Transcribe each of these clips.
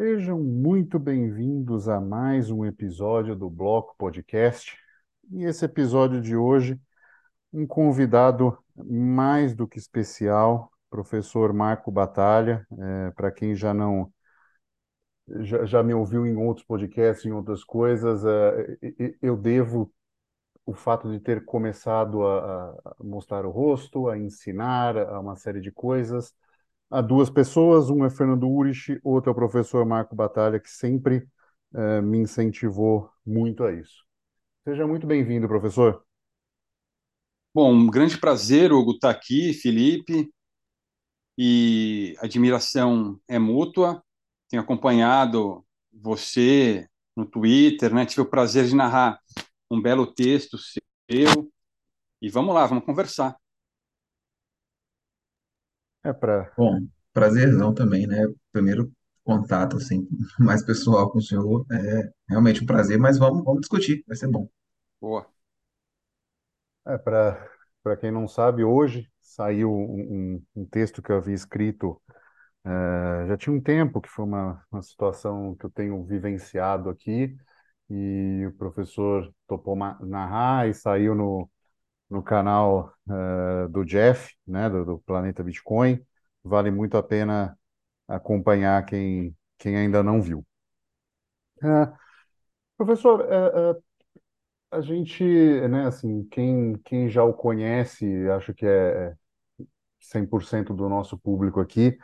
Sejam muito bem-vindos a mais um episódio do Bloco Podcast. E esse episódio de hoje, um convidado mais do que especial, professor Marco Batalha. É, Para quem já não já, já me ouviu em outros podcasts, em outras coisas, é, eu devo o fato de ter começado a, a mostrar o rosto, a ensinar a uma série de coisas a duas pessoas, um é Fernando Urich, outro é o professor Marco Batalha, que sempre eh, me incentivou muito a isso. Seja muito bem-vindo, professor. Bom, um grande prazer, Hugo, estar aqui, Felipe, e admiração é mútua. Tenho acompanhado você no Twitter, né? Tive o prazer de narrar um belo texto seu. E vamos lá, vamos conversar. É para. Bom, prazerzão também, né? Primeiro contato, assim, mais pessoal com o senhor. É realmente um prazer, mas vamos, vamos discutir, vai ser bom. Boa. É para para quem não sabe, hoje saiu um, um, um texto que eu havia escrito eh, já tinha um tempo, que foi uma, uma situação que eu tenho vivenciado aqui, e o professor topou narrar e saiu no, no canal eh, do Jeff, né, do, do Planeta Bitcoin. Vale muito a pena acompanhar quem, quem ainda não viu. Eh, professor, eh, a gente, né, assim, quem, quem já o conhece, acho que é 100% do nosso público aqui,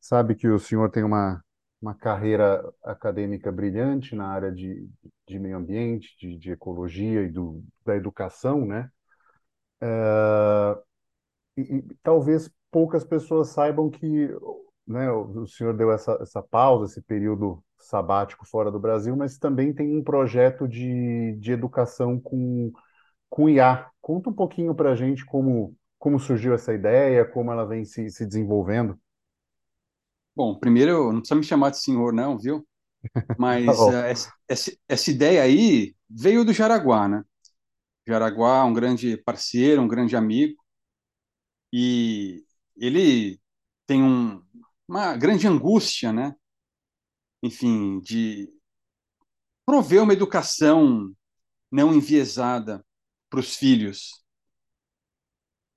sabe que o senhor tem uma, uma carreira acadêmica brilhante na área de, de meio ambiente, de, de ecologia e do, da educação, né? E, e talvez poucas pessoas saibam que, né, o, o senhor deu essa, essa pausa, esse período sabático fora do Brasil, mas também tem um projeto de, de educação com, com IA. Conta um pouquinho para a gente como, como surgiu essa ideia, como ela vem se, se desenvolvendo. Bom, primeiro, não precisa me chamar de senhor, não, viu? Tá Mas bom. eh, essa, essa essa ideia aí veio do Jaraguá, né? Jaraguá, um grande parceiro, um grande amigo, e ele tem um, uma grande angústia, né? Enfim, de prover uma educação não enviesada para os filhos.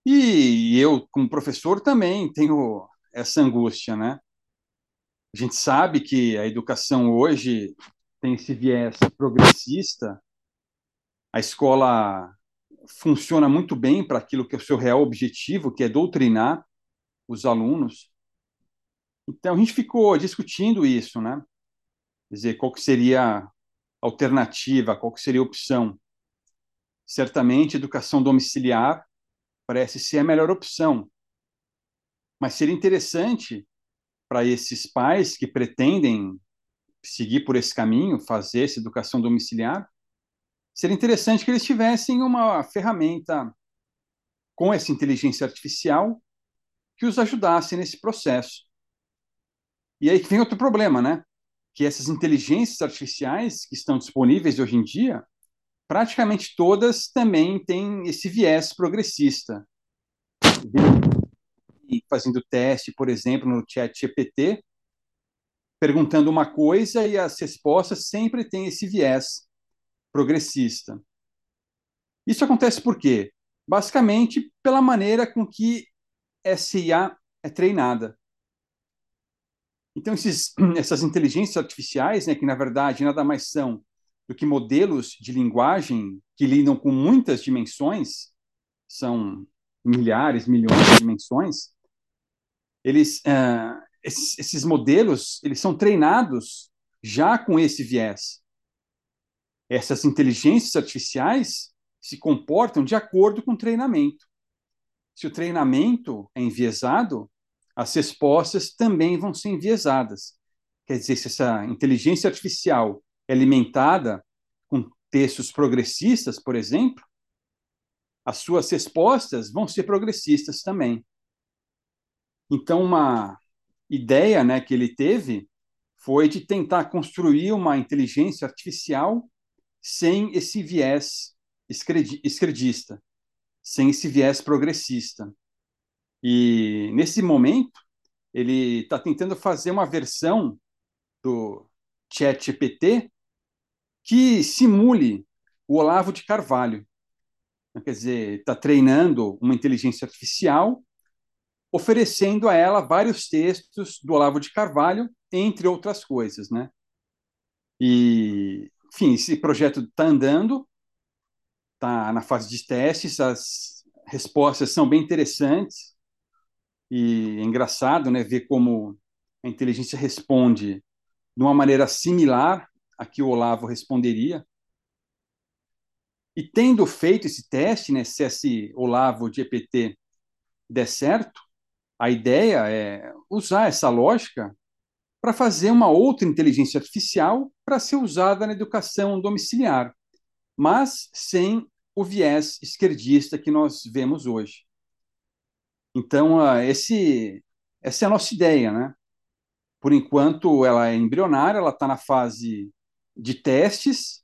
E eu, como professor, também tenho essa angústia, né? A gente sabe que a educação hoje tem esse viés progressista, a escola funciona muito bem para aquilo que é o seu real objetivo, que é doutrinar os alunos. Então a gente ficou discutindo isso, né? Quer dizer, qual que seria a alternativa, qual que seria a opção? Certamente, educação domiciliar parece ser a melhor opção, mas seria interessante para esses pais que pretendem seguir por esse caminho, fazer essa educação domiciliar, seria interessante que eles tivessem uma ferramenta com essa inteligência artificial que os ajudasse nesse processo. E aí que vem outro problema, né? Que essas inteligências artificiais que estão disponíveis hoje em dia, praticamente todas também têm esse viés progressista. E fazendo teste, por exemplo, no chat GPT, perguntando uma coisa e as respostas sempre têm esse viés progressista. Isso acontece por quê? Basicamente pela maneira com que essa IA é treinada. Então, esses, essas inteligências artificiais, né, que na verdade nada mais são do que modelos de linguagem que lidam com muitas dimensões, são milhares, milhões de dimensões, eles, uh, esses, esses modelos, eles são treinados já com esse viés. Essas inteligências artificiais se comportam de acordo com o treinamento. Se o treinamento é enviesado, as respostas também vão ser enviesadas. Quer dizer, se essa inteligência artificial é alimentada com textos progressistas, por exemplo, as suas respostas vão ser progressistas também. Então, uma ideia né, que ele teve foi de tentar construir uma inteligência artificial sem esse viés esquerdista, sem esse viés progressista. E nesse momento, ele está tentando fazer uma versão do ChatGPT que simule o Olavo de Carvalho. Quer dizer, está treinando uma inteligência artificial, oferecendo a ela vários textos do Olavo de Carvalho, entre outras coisas, né? E, enfim, esse projeto está andando, está na fase de testes, as respostas são bem interessantes e é engraçado, né, ver como a inteligência responde de uma maneira similar a que o Olavo responderia. E tendo feito esse teste, né, se esse Olavo de EPT der certo, a ideia é usar essa lógica para fazer uma outra inteligência artificial para ser usada na educação domiciliar, mas sem o viés esquerdista que nós vemos hoje. Então, esse, essa é a nossa ideia, né? Por enquanto, ela é embrionária, ela está na fase de testes,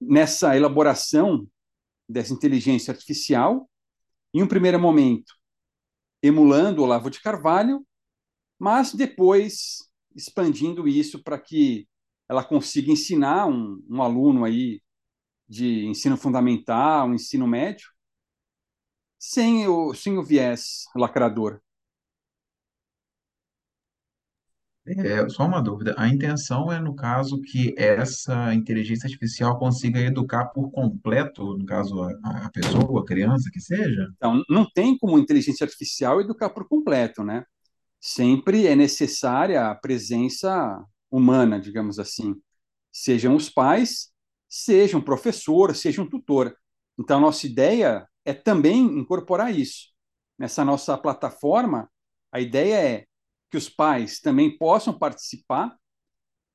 nessa elaboração dessa inteligência artificial, em um primeiro momento, emulando o Olavo de Carvalho, mas depois expandindo isso para que ela consiga ensinar um, um aluno aí de ensino fundamental, ensino médio, sem o, sem o viés lacrador. É, só uma dúvida. A intenção é, no caso, que essa inteligência artificial consiga educar por completo, no caso, a, a pessoa, a criança, que seja? Então, não tem como inteligência artificial educar por completo, né? Sempre é necessária a presença humana, digamos assim. Sejam os pais, seja um professor, seja um tutor. Então, nossa ideia é também incorporar isso. Nessa nossa plataforma, a ideia é que os pais também possam participar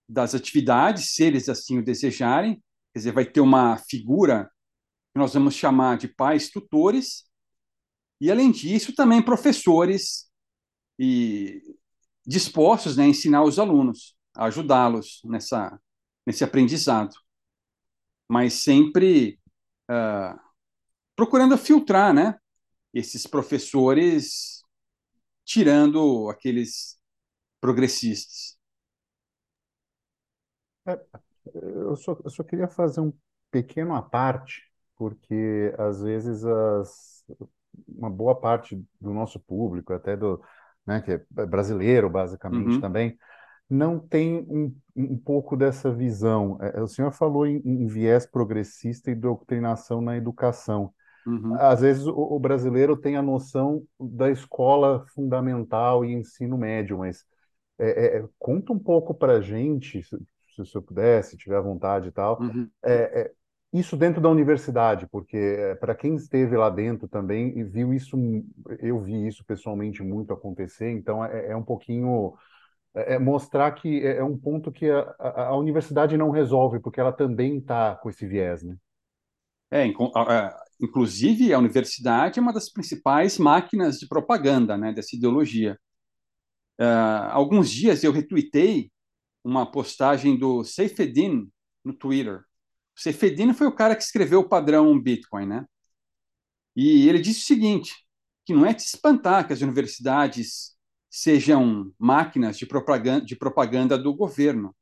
das atividades, se eles assim o desejarem. Quer dizer, vai ter uma figura que nós vamos chamar de pais tutores, e além disso, também professores e dispostos né, a ensinar os alunos, ajudá-los nessa nesse aprendizado, mas sempre uh, procurando filtrar, né, esses professores tirando aqueles progressistas. É, eu, só, eu só queria fazer um pequeno à parte, porque às vezes as, uma boa parte do nosso público, até do, né, que é brasileiro basicamente Uhum, também, não tem um, um pouco dessa visão. É, o senhor falou em, em viés progressista e doutrinação na educação. uhum. Às vezes o, o brasileiro tem a noção da escola fundamental e ensino médio, mas é, é, conta um pouco para a gente, se, se o senhor puder, se tiver vontade e tal, Uhum. é, é, isso dentro da universidade, porque é, para quem esteve lá dentro também e viu isso, eu vi isso pessoalmente muito acontecer, então é, é um pouquinho é, é mostrar que é, é um ponto que a, a, a universidade não resolve, porque ela também está com esse viés, né? É, inclusive, a universidade é uma das principais máquinas de propaganda, né, dessa ideologia. Ah, alguns dias eu retuitei uma postagem do Saifedean no Twitter. O Saifedean foi o cara que escreveu o padrão Bitcoin, né? E ele disse o seguinte, que não é de espantar que as universidades sejam máquinas de propaganda, de propaganda do governo,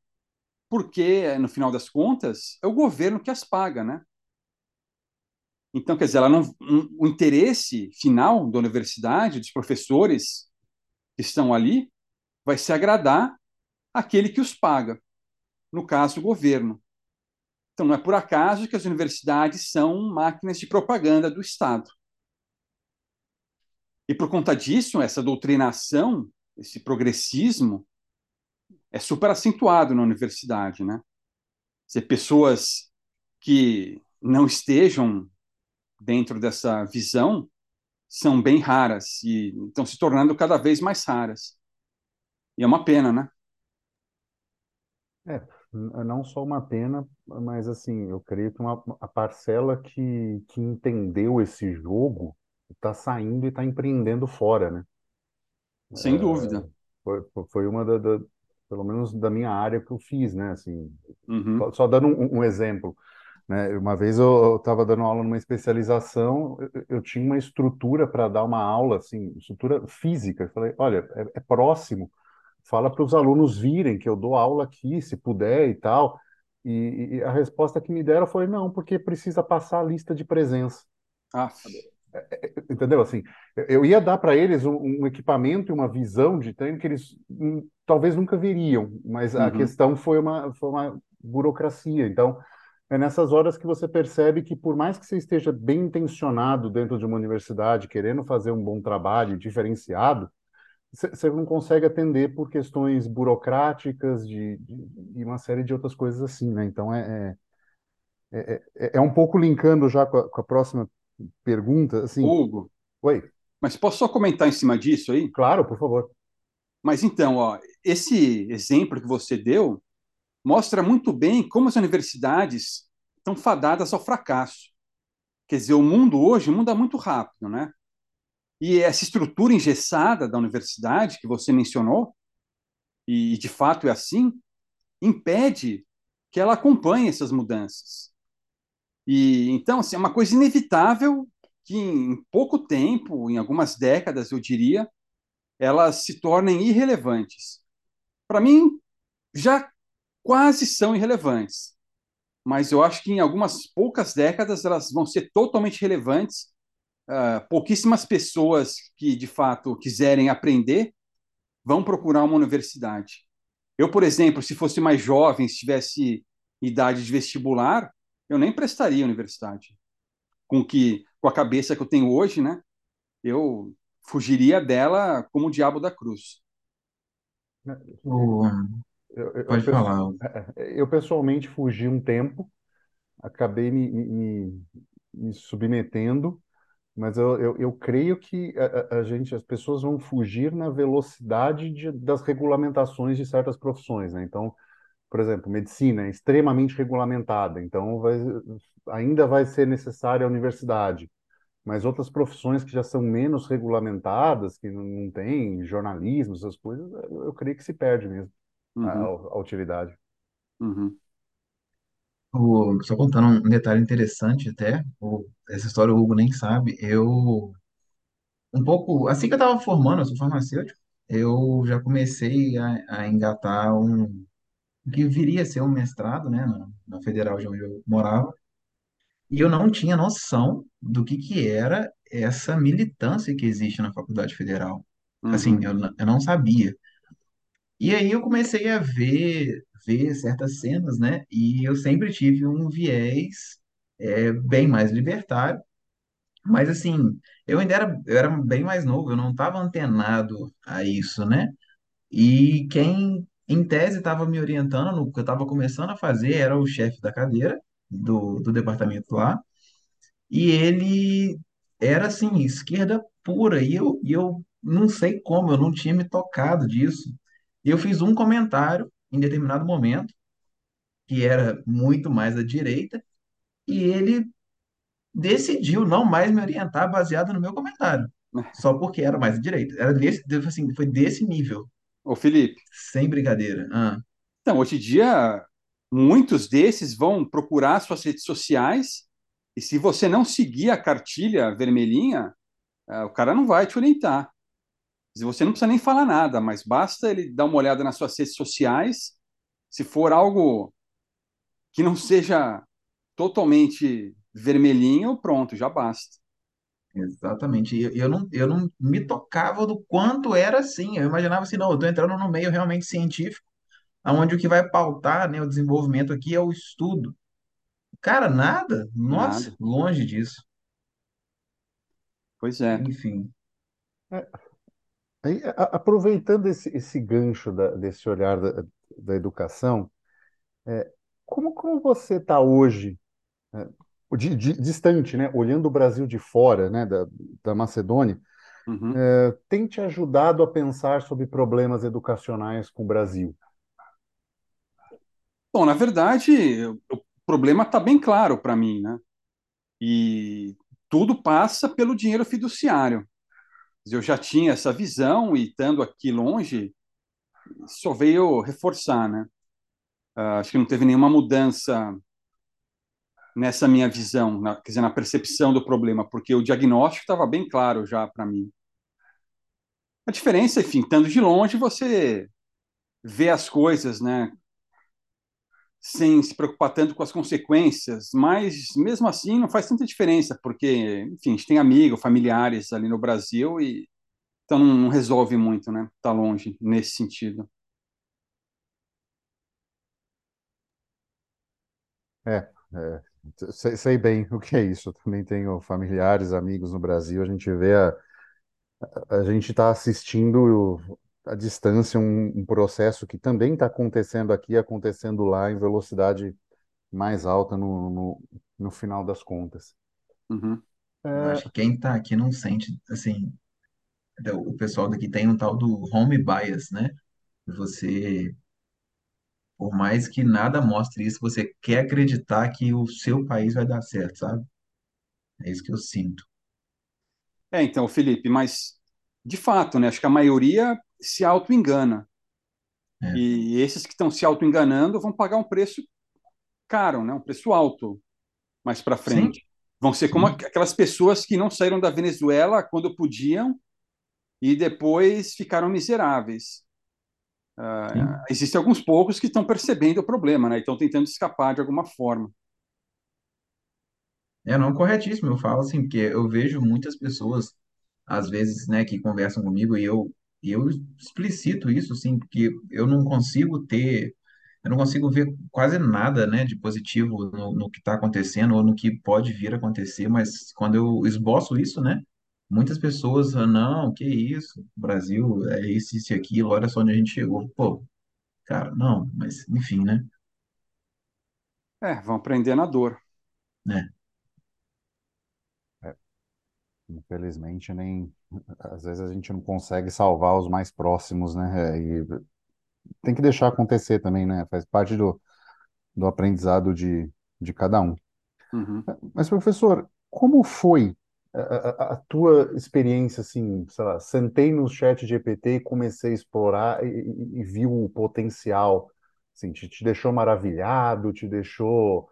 porque, no final das contas, é o governo que as paga, né? Então, quer dizer, ela não, um- o interesse final da universidade, dos professores que estão ali, vai se agradar aquele que os paga, no caso, o governo. Então, não é por acaso que as universidades são máquinas de propaganda do Estado. E por conta disso, essa doutrinação, esse progressismo, é super acentuado na universidade, né? Ser pessoas que não estejam dentro dessa visão são bem raras e estão se tornando cada vez mais raras. E é uma pena, né? É, não só uma pena, mas assim, eu creio que uma, a parcela que, que entendeu esse jogo está saindo e está empreendendo fora, né? Sem dúvida. Foi, foi uma da, da- pelo menos da minha área que eu fiz, né? Assim, Uhum, só, só dando um, um exemplo, né? Uma vez eu estava dando aula numa especialização, eu, eu tinha uma estrutura para dar uma aula, assim, estrutura física. Eu falei, olha, é, é próximo fala para os alunos virem, que eu dou aula aqui, se puder e tal. E, e a resposta que me deram foi não, porque precisa passar a lista de presença. Ah, entendeu? Assim, eu ia dar para eles um, um, equipamento e uma visão de treino que eles hum, talvez nunca veriam, mas a uhum. questão foi uma, foi uma burocracia. Então, é nessas horas que você percebe que, por mais que você esteja bem intencionado dentro de uma universidade, querendo fazer um bom trabalho diferenciado, você não consegue atender por questões burocráticas de, e uma série de outras coisas assim, né? Então, é, é, é, é, é um pouco linkando já com a, com a próxima pergunta, assim... Hugo, Oi. Mas posso só comentar em cima disso aí? Claro, por favor. Mas então, ó, esse exemplo que você deu mostra muito bem como as universidades estão fadadas ao fracasso. Quer dizer, o mundo hoje muda muito rápido, né? E essa estrutura engessada da universidade que você mencionou, e de fato é assim, impede que ela acompanhe essas mudanças. E então, assim, é uma coisa inevitável que em pouco tempo, em algumas décadas, eu diria, elas se tornem irrelevantes. Para mim, já quase são irrelevantes, mas eu acho que em algumas poucas décadas elas vão ser totalmente relevantes. Uh, pouquíssimas pessoas que de fato quiserem aprender vão procurar uma universidade. Eu, por exemplo, se fosse mais jovem, se tivesse idade de vestibular, eu nem prestaria universidade. Com que com a cabeça que eu tenho hoje, né? Eu fugiria dela como o diabo da cruz. O, eu, eu, Pode eu, falar. É, eu pessoalmente fugi um tempo, acabei me, me, me submetendo, mas eu, eu, eu creio que a, a, gente, as pessoas vão fugir na velocidade de, das regulamentações de certas profissões, né? Então, por exemplo, medicina é extremamente regulamentada, então vai, ainda vai ser necessária a universidade. Mas outras profissões que já são menos regulamentadas, que não, não tem jornalismo, essas coisas, eu, eu creio que se perde mesmo uhum. a, a, utilidade. Uhum. O, só contando um detalhe interessante até, o, essa história o Hugo nem sabe, eu, um pouco, assim que eu estava formando, eu sou farmacêutico, eu já comecei a, a engatar um, o que viria a ser um mestrado, né, na, na Federal de onde eu morava, e eu não tinha noção do que que era essa militância que existe na Faculdade Federal. Assim, Uhum. eu, n- eu não sabia. E aí eu comecei a ver, ver certas cenas, né? E eu sempre tive um viés é, bem mais libertário. Mas assim, eu ainda era, eu era bem mais novo, eu não estava antenado a isso, né? E quem, em tese, estava me orientando no que eu estava começando a fazer era o chefe da cadeira do, do departamento lá. E ele era assim, esquerda pura. E eu, e eu não sei como, eu não tinha me tocado disso. Eu fiz um comentário em determinado momento, que era muito mais à direita, e ele decidiu não mais me orientar baseado no meu comentário, só porque era mais à direita. Era nesse, assim, foi desse nível, Ô, Felipe, sem brincadeira. Ah, então, hoje em dia, muitos desses vão procurar suas redes sociais e se você não seguir a cartilha vermelhinha, eh, o cara não vai te orientar. Você não precisa nem falar nada, mas basta ele dar uma olhada nas suas redes sociais. Se for algo que não seja totalmente vermelhinho, pronto, já basta. Exatamente. E Eu, eu não, eu não me tocava do quanto era assim. Eu imaginava assim, não, eu estou entrando no meio realmente científico, onde o que vai pautar, né, o desenvolvimento aqui é o estudo. Cara, nada. Nossa, Nada. longe disso. Pois é. Enfim. É, aí, a- aproveitando esse, esse gancho da- desse olhar da, da educação, é, como, como você está hoje, é, de- de- distante, né, olhando o Brasil de fora, né, da, da Macedônia, Uhum. é, tem te ajudado a pensar sobre problemas educacionais com o Brasil? Bom, na verdade, o problema está bem claro para mim, né? E tudo passa pelo dinheiro fiduciário. Eu já tinha essa visão e estando aqui longe, só veio reforçar, né? Ah, acho que não teve nenhuma mudança nessa minha visão, na, quer dizer, na percepção do problema, porque o diagnóstico estava bem claro já para mim. A diferença, enfim, estando de longe, você vê as coisas, né, sem se preocupar tanto com as consequências, mas mesmo assim não faz tanta diferença, porque, enfim, a gente tem amigos, familiares ali no Brasil e então não, não resolve muito, né? Tá longe nesse sentido. É, é, sei, sei bem o que é isso. Eu também tenho familiares, amigos no Brasil. A gente vê a, a gente está assistindo à distância um, um processo que também está acontecendo aqui, acontecendo lá em velocidade mais alta no, no, no final das contas. Uhum. Eu acho que quem tá aqui não sente, assim, o pessoal daqui tem um tal do home bias, né? Você, por mais que nada mostre isso, você quer acreditar que o seu país vai dar certo, sabe? É isso que eu sinto. É, então, Felipe, mas de fato, né? Acho que a maioria se auto-engana. É. E esses que estão se auto-enganando vão pagar um preço caro, né? Um preço alto mais para frente. Sim, Vão ser como sim. aquelas pessoas que não saíram da Venezuela quando podiam e depois ficaram miseráveis. Sim. Existem alguns poucos que estão percebendo o problema, né? Estão tentando escapar de alguma forma. É, não, corretíssimo. Eu falo assim, porque eu vejo muitas pessoas, às vezes, né, que conversam comigo e eu, e eu explicito isso, assim, porque eu não consigo ter, eu não consigo ver quase nada, né, de positivo no, no que está acontecendo ou no que pode vir a acontecer, mas quando eu esboço isso, né, muitas pessoas, ah, não, que isso, o Brasil é isso, isso e aquilo, olha só onde a gente chegou. Pô, cara, não, mas enfim, né, É, vão aprender na dor. né. Infelizmente, nem às vezes a gente não consegue salvar os mais próximos, né? É, E tem que deixar acontecer também, né? Faz parte do, do aprendizado de, de cada um. Uhum. Mas, professor, como foi a, a- tua experiência, assim, sei lá, sentei no chat GPT e comecei a explorar e, e- e vi o potencial, assim, te, te deixou maravilhado, te deixou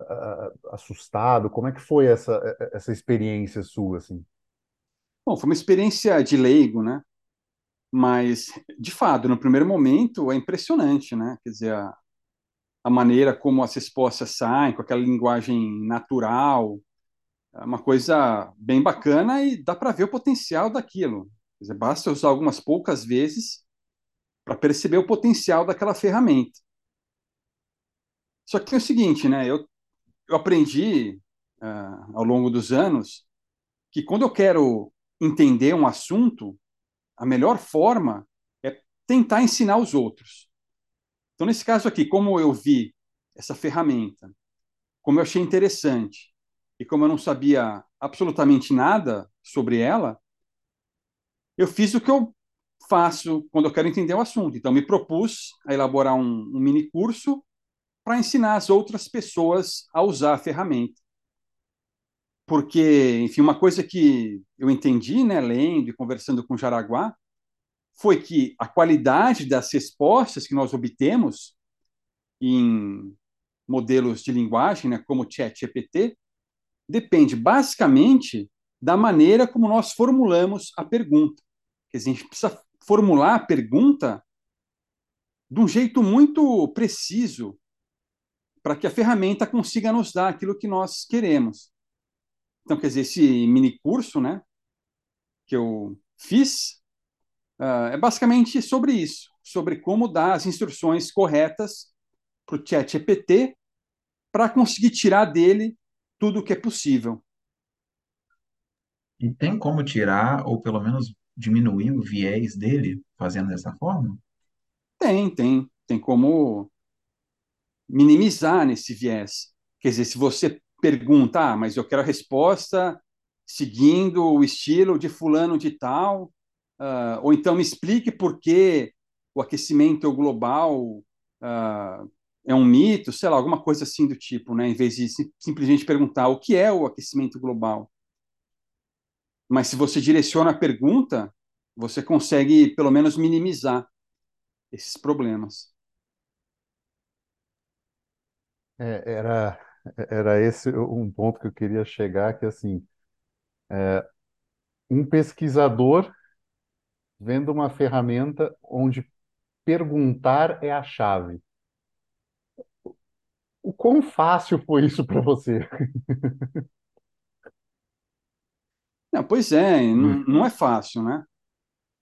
ah, assustado? Como é que foi essa, essa experiência sua, assim? Bom, foi uma experiência de leigo, né? Mas, de fato, no primeiro momento é impressionante, né? Quer dizer, a, a maneira como as respostas saem, com aquela linguagem natural, é uma coisa bem bacana e dá para ver o potencial daquilo. Dizer, basta usar algumas poucas vezes para perceber o potencial daquela ferramenta. Só que é o seguinte, né? Eu, eu aprendi ah, ao longo dos anos que quando eu quero entender um assunto, a melhor forma é tentar ensinar os outros. Então, nesse caso aqui, como eu vi essa ferramenta, como eu achei interessante e como eu não sabia absolutamente nada sobre ela, eu fiz o que eu faço quando eu quero entender o assunto. Então, me propus a elaborar um, um mini curso para ensinar as outras pessoas a usar a ferramenta. Porque, enfim, uma coisa que eu entendi, né, lendo e conversando com Jaraguá, foi que a qualidade das respostas que nós obtemos em modelos de linguagem, né, como o ChatGPT, depende basicamente da maneira como nós formulamos a pergunta. Quer dizer, a gente precisa formular a pergunta de um jeito muito preciso para que a ferramenta consiga nos dar aquilo que nós queremos. Então, quer dizer, esse mini curso, né, que eu fiz, uh, é basicamente sobre isso, sobre como dar as instruções corretas para o chat GPT para conseguir tirar dele tudo o que é possível. E tem como tirar, ou pelo menos diminuir o viés dele fazendo dessa forma? Tem, tem, tem como minimizar nesse viés. Quer dizer, se você pergunta, ah, mas eu quero a resposta seguindo o estilo de fulano de tal, uh, ou então me explique por que o aquecimento global uh, é um mito, sei lá, alguma coisa assim do tipo, né? Em vez de simplesmente perguntar o que é o aquecimento global. Mas se você direciona a pergunta, você consegue pelo menos minimizar esses problemas. É, era, era esse um ponto que eu queria chegar, que assim, é, um pesquisador vendo uma ferramenta onde perguntar é a chave. O quão fácil foi isso para você? Não, pois é, não, não é fácil, né?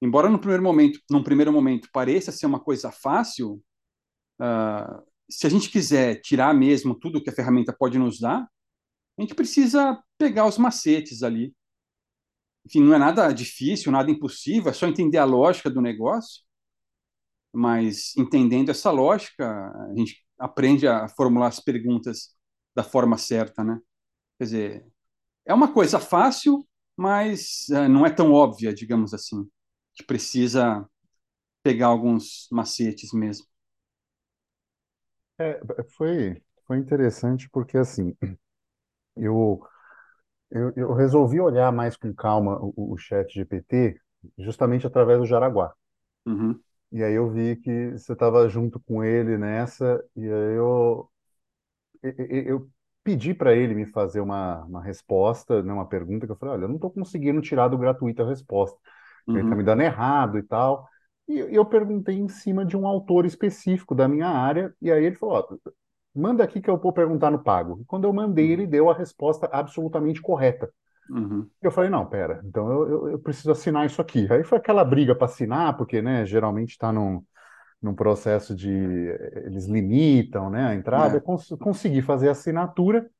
Embora no primeiro momento, num primeiro momento pareça ser uma coisa fácil, uh, se a gente quiser tirar mesmo tudo que a ferramenta pode nos dar, a gente precisa pegar os macetes ali. Enfim, não é nada difícil, nada impossível, é só entender a lógica do negócio. Mas entendendo essa lógica, a gente aprende a formular as perguntas da forma certa, né? Quer dizer, é uma coisa fácil, mas uh, não é tão óbvia, digamos assim que precisa pegar alguns macetes mesmo. É, foi, foi interessante porque, assim, eu, eu, eu resolvi olhar mais com calma o, o chat GPT justamente através do Jaraguá. Uhum. E aí eu vi que você estava junto com ele nessa, e aí eu, eu, eu pedi para ele me fazer uma, uma resposta, né, uma pergunta, que eu falei, olha, eu não estou conseguindo tirar do gratuito a resposta uhum. ele está me dando errado e tal. E eu perguntei em cima de um autor específico da minha área, e aí ele falou: ó, manda aqui que eu vou perguntar no pago. E quando eu mandei, ele deu a resposta absolutamente correta. Uhum. Eu falei, não, pera, então eu, eu, eu, preciso assinar isso aqui. Aí foi aquela briga para assinar, porque, né, geralmente está num, num processo de... Eles limitam, né, a entrada. É. Eu cons consegui fazer a assinatura.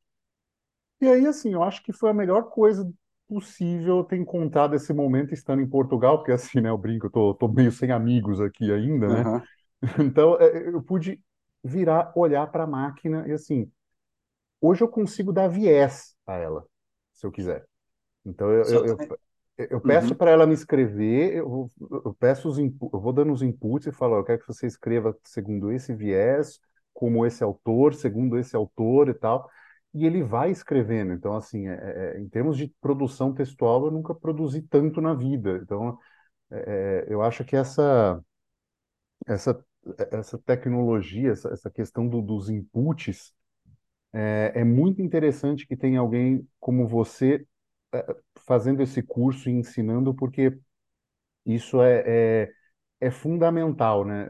E aí, assim, eu acho que foi a melhor coisa possível ter encontrado esse momento estando em Portugal, porque assim, né, eu brinco, eu tô, tô meio sem amigos aqui ainda, né? Uhum. Então, é, eu pude virar, olhar para a máquina e assim, hoje eu consigo dar viés a ela, se eu quiser. Então, eu, eu, eu, eu peço uhum. para ela me escrever, eu, eu peço os eu vou dando os inputs e falo, eu quero que você escreva segundo esse viés, como esse autor, segundo esse autor e tal e ele vai escrevendo. Então, assim, é, é, é, em termos de produção textual, eu nunca produzi tanto na vida. Então, é, é eu acho que essa, essa, essa tecnologia, essa, essa questão do, dos inputs, é, é, muito interessante que tenha alguém como você fazendo esse curso e ensinando, porque isso é, é, é fundamental, né?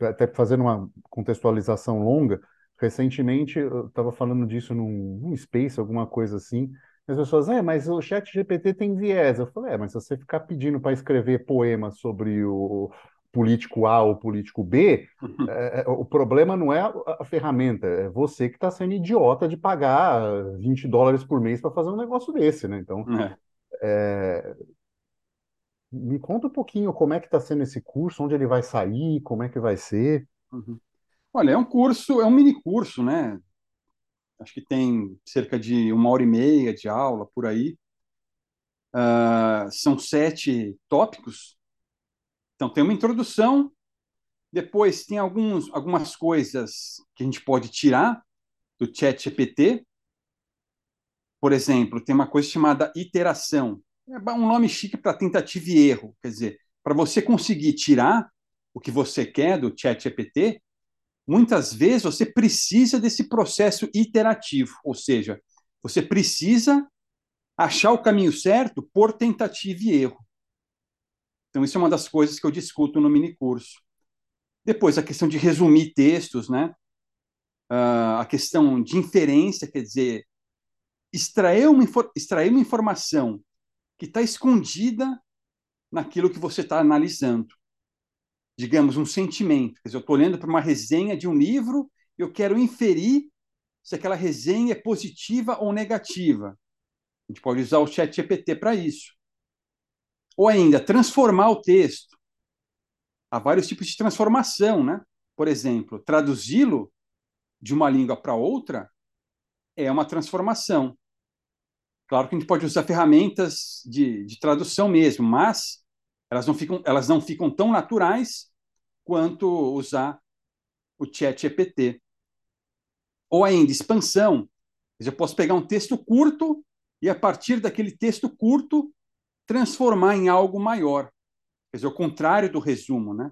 Até fazendo uma contextualização longa, Recentemente, eu estava falando disso num, num Space, alguma coisa assim. As pessoas, é, mas o chat GPT tem viés. Eu falei, é, mas se você ficar pedindo para escrever poemas sobre o político A ou político B, é, é, o problema não é a, a ferramenta, é você que está sendo idiota de pagar 20 dólares por mês para fazer um negócio desse, né? Então, é. É, me conta um pouquinho como é que está sendo esse curso, onde ele vai sair, como é que vai ser. Uhum. Olha, é um curso, é um mini curso, né? Acho que tem cerca de uma hora e meia de aula por aí. Uh, são sete tópicos. Então, tem uma introdução, depois tem alguns, algumas coisas que a gente pode tirar do chat GPT. Por exemplo, tem uma coisa chamada iteração. É um nome chique para tentativa e erro. Quer dizer, para você conseguir tirar o que você quer do chat GPT, muitas vezes você precisa desse processo iterativo, ou seja, você precisa achar o caminho certo por tentativa e erro. Então, isso é uma das coisas que eu discuto no mini curso. Depois, a questão de resumir textos, né? Uh, a questão de inferência, quer dizer, extrair uma, extrair uma informação que está escondida naquilo que você está analisando digamos, um sentimento. Quer dizer, eu estou olhando para uma resenha de um livro e eu quero inferir se aquela resenha é positiva ou negativa. A gente pode usar o chat GPT para isso. Ou ainda, transformar o texto. Há vários tipos de transformação, né? Por exemplo, traduzi-lo de uma língua para outra é uma transformação. Claro que a gente pode usar ferramentas de, de tradução mesmo, mas elas não ficam, elas não ficam tão naturais quanto usar o chat GPT. Ou ainda, expansão. Eu posso pegar um texto curto e, a partir daquele texto curto, transformar em algo maior. Quer dizer, o contrário do resumo, né?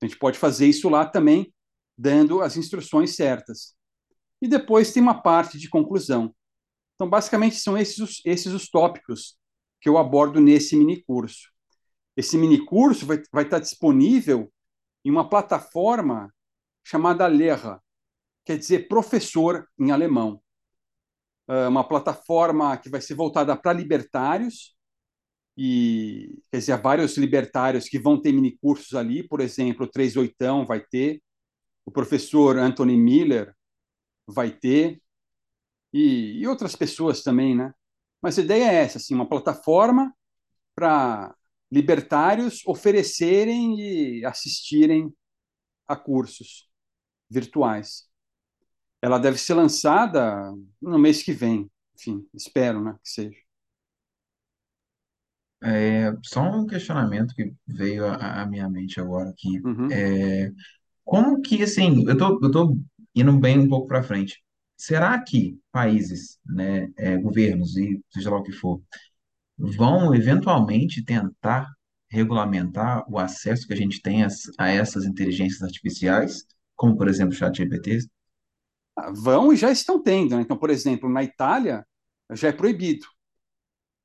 A gente pode fazer isso lá também, dando as instruções certas. E depois tem uma parte de conclusão. Então, basicamente, são esses os, esses os tópicos que eu abordo nesse mini curso. esse mini curso vai, vai estar disponível em uma plataforma chamada Lehrer, quer dizer professor em alemão. É uma plataforma que vai ser voltada para libertários, e quer dizer, vários libertários que vão ter mini cursos ali, por exemplo, o 38 vai ter, o professor Anthony Miller vai ter, e, e outras pessoas também, né? Mas a ideia é essa, assim, uma plataforma para libertários oferecerem e assistirem a cursos virtuais. Ela deve ser lançada no mês que vem, enfim, espero, né, que seja. É, só um questionamento que veio à à minha mente agora aqui. Uhum. É, como que, assim, eu tô, eu tô indo bem um pouco para frente. Será que países, né, é, governos e seja lá o que for, vão eventualmente tentar regulamentar o acesso que a gente tem a, a essas inteligências artificiais, como, por exemplo, o ChatGPT? Ah, Vão e já estão tendo, né? Então, por exemplo, na Itália já é proibido.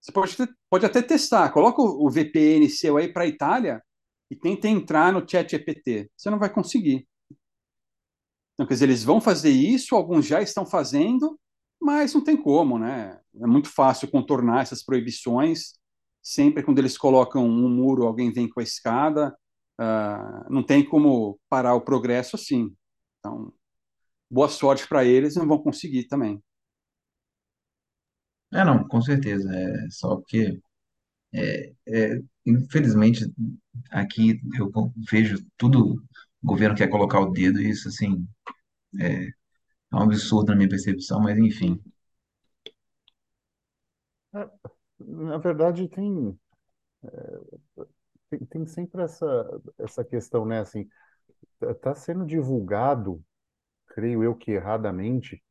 Você pode, pode até testar, coloca o, o VPN seu aí para Itália e tenta entrar no ChatGPT. Você não vai conseguir. Então, quer dizer, eles vão fazer isso, alguns já estão fazendo, mas não tem como, né? É muito fácil contornar essas proibições. Sempre quando eles colocam um muro, alguém vem com a escada. Ah, não tem como parar o progresso assim. Então, boa sorte para eles, não vão conseguir também. É, não, com certeza. É só porque, é, infelizmente, aqui eu vejo tudo, o governo quer colocar o dedo e isso, assim, é um absurdo na minha percepção, mas enfim. É, Na verdade, tem, tem, tem sempre essa, essa questão, né? Assim, está sendo divulgado, creio eu que erradamente,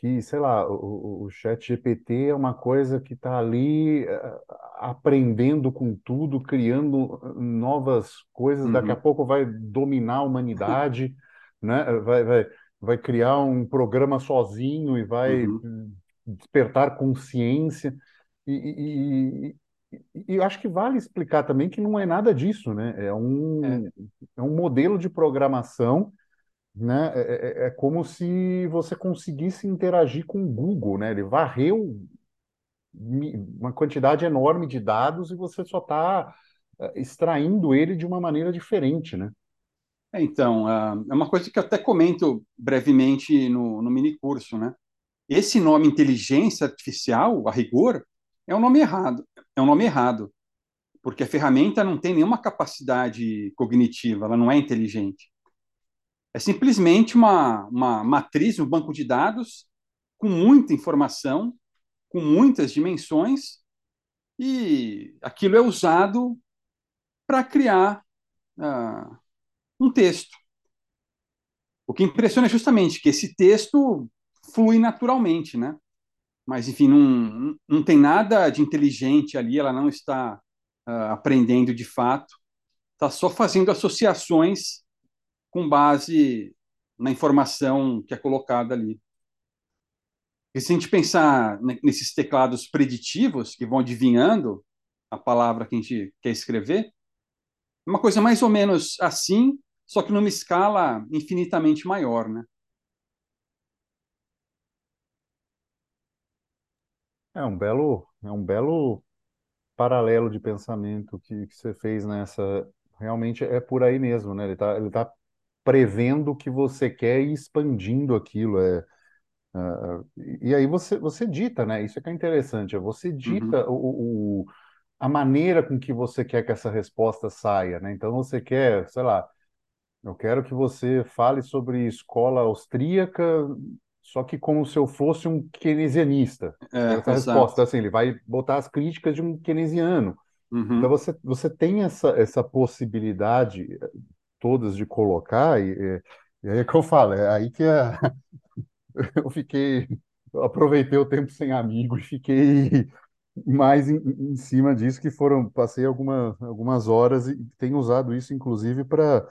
que, sei lá, o, o, chat GPT é uma coisa que está ali eh, aprendendo com tudo, criando novas coisas, daqui a Uhum, pouco vai dominar a humanidade, né? Vai, vai, vai criar um programa sozinho e vai uhum, hum, despertar consciência. E, e, e- e acho que vale explicar também que não é nada disso, né? É é. um, é um modelo de programação né? É, é- é como se você conseguisse interagir com o Google, né? Ele varreu uma quantidade enorme de dados e você só está extraindo ele de uma maneira diferente, né? É, então, é uma coisa que eu até comento brevemente no, no mini curso, né? Esse nome inteligência artificial, a rigor, é um nome errado. É um nome errado, porque a ferramenta não tem nenhuma capacidade cognitiva, ela não é inteligente. É simplesmente uma, uma matriz, um banco de dados com muita informação, com muitas dimensões, e aquilo é usado para criar ah, um texto. O que impressiona é justamente que esse texto flui naturalmente, né? Mas, enfim, não, não tem nada de inteligente ali, ela não está ah, aprendendo de fato, está só fazendo associações com base na informação que é colocada ali. E se a gente pensar nesses teclados preditivos que vão adivinhando a palavra que a gente quer escrever, é uma coisa mais ou menos assim, só que numa escala infinitamente maior, né? É um belo, é um belo paralelo de pensamento que, que você fez nessa. Realmente é por aí mesmo, né? Ele está ele tá prevendo o que você quer e expandindo aquilo. É, ah, e aí você, você dita, né? Isso é que é interessante. É você Uhum, dita o, o, a maneira com que você quer que essa resposta saia, né? Então você quer, sei lá, eu quero que você fale sobre escola austríaca, só que como se eu fosse um keynesianista. é, Essa exato. resposta, assim, ele vai botar as críticas de um keynesiano. Então Uhum, você, você tem essa, essa possibilidade todas de colocar, e, e aí é que eu falo, é aí que é, eu fiquei, eu aproveitei o tempo sem amigo e fiquei mais em, em cima disso, que foram, passei alguma, algumas horas e tenho usado isso, inclusive, para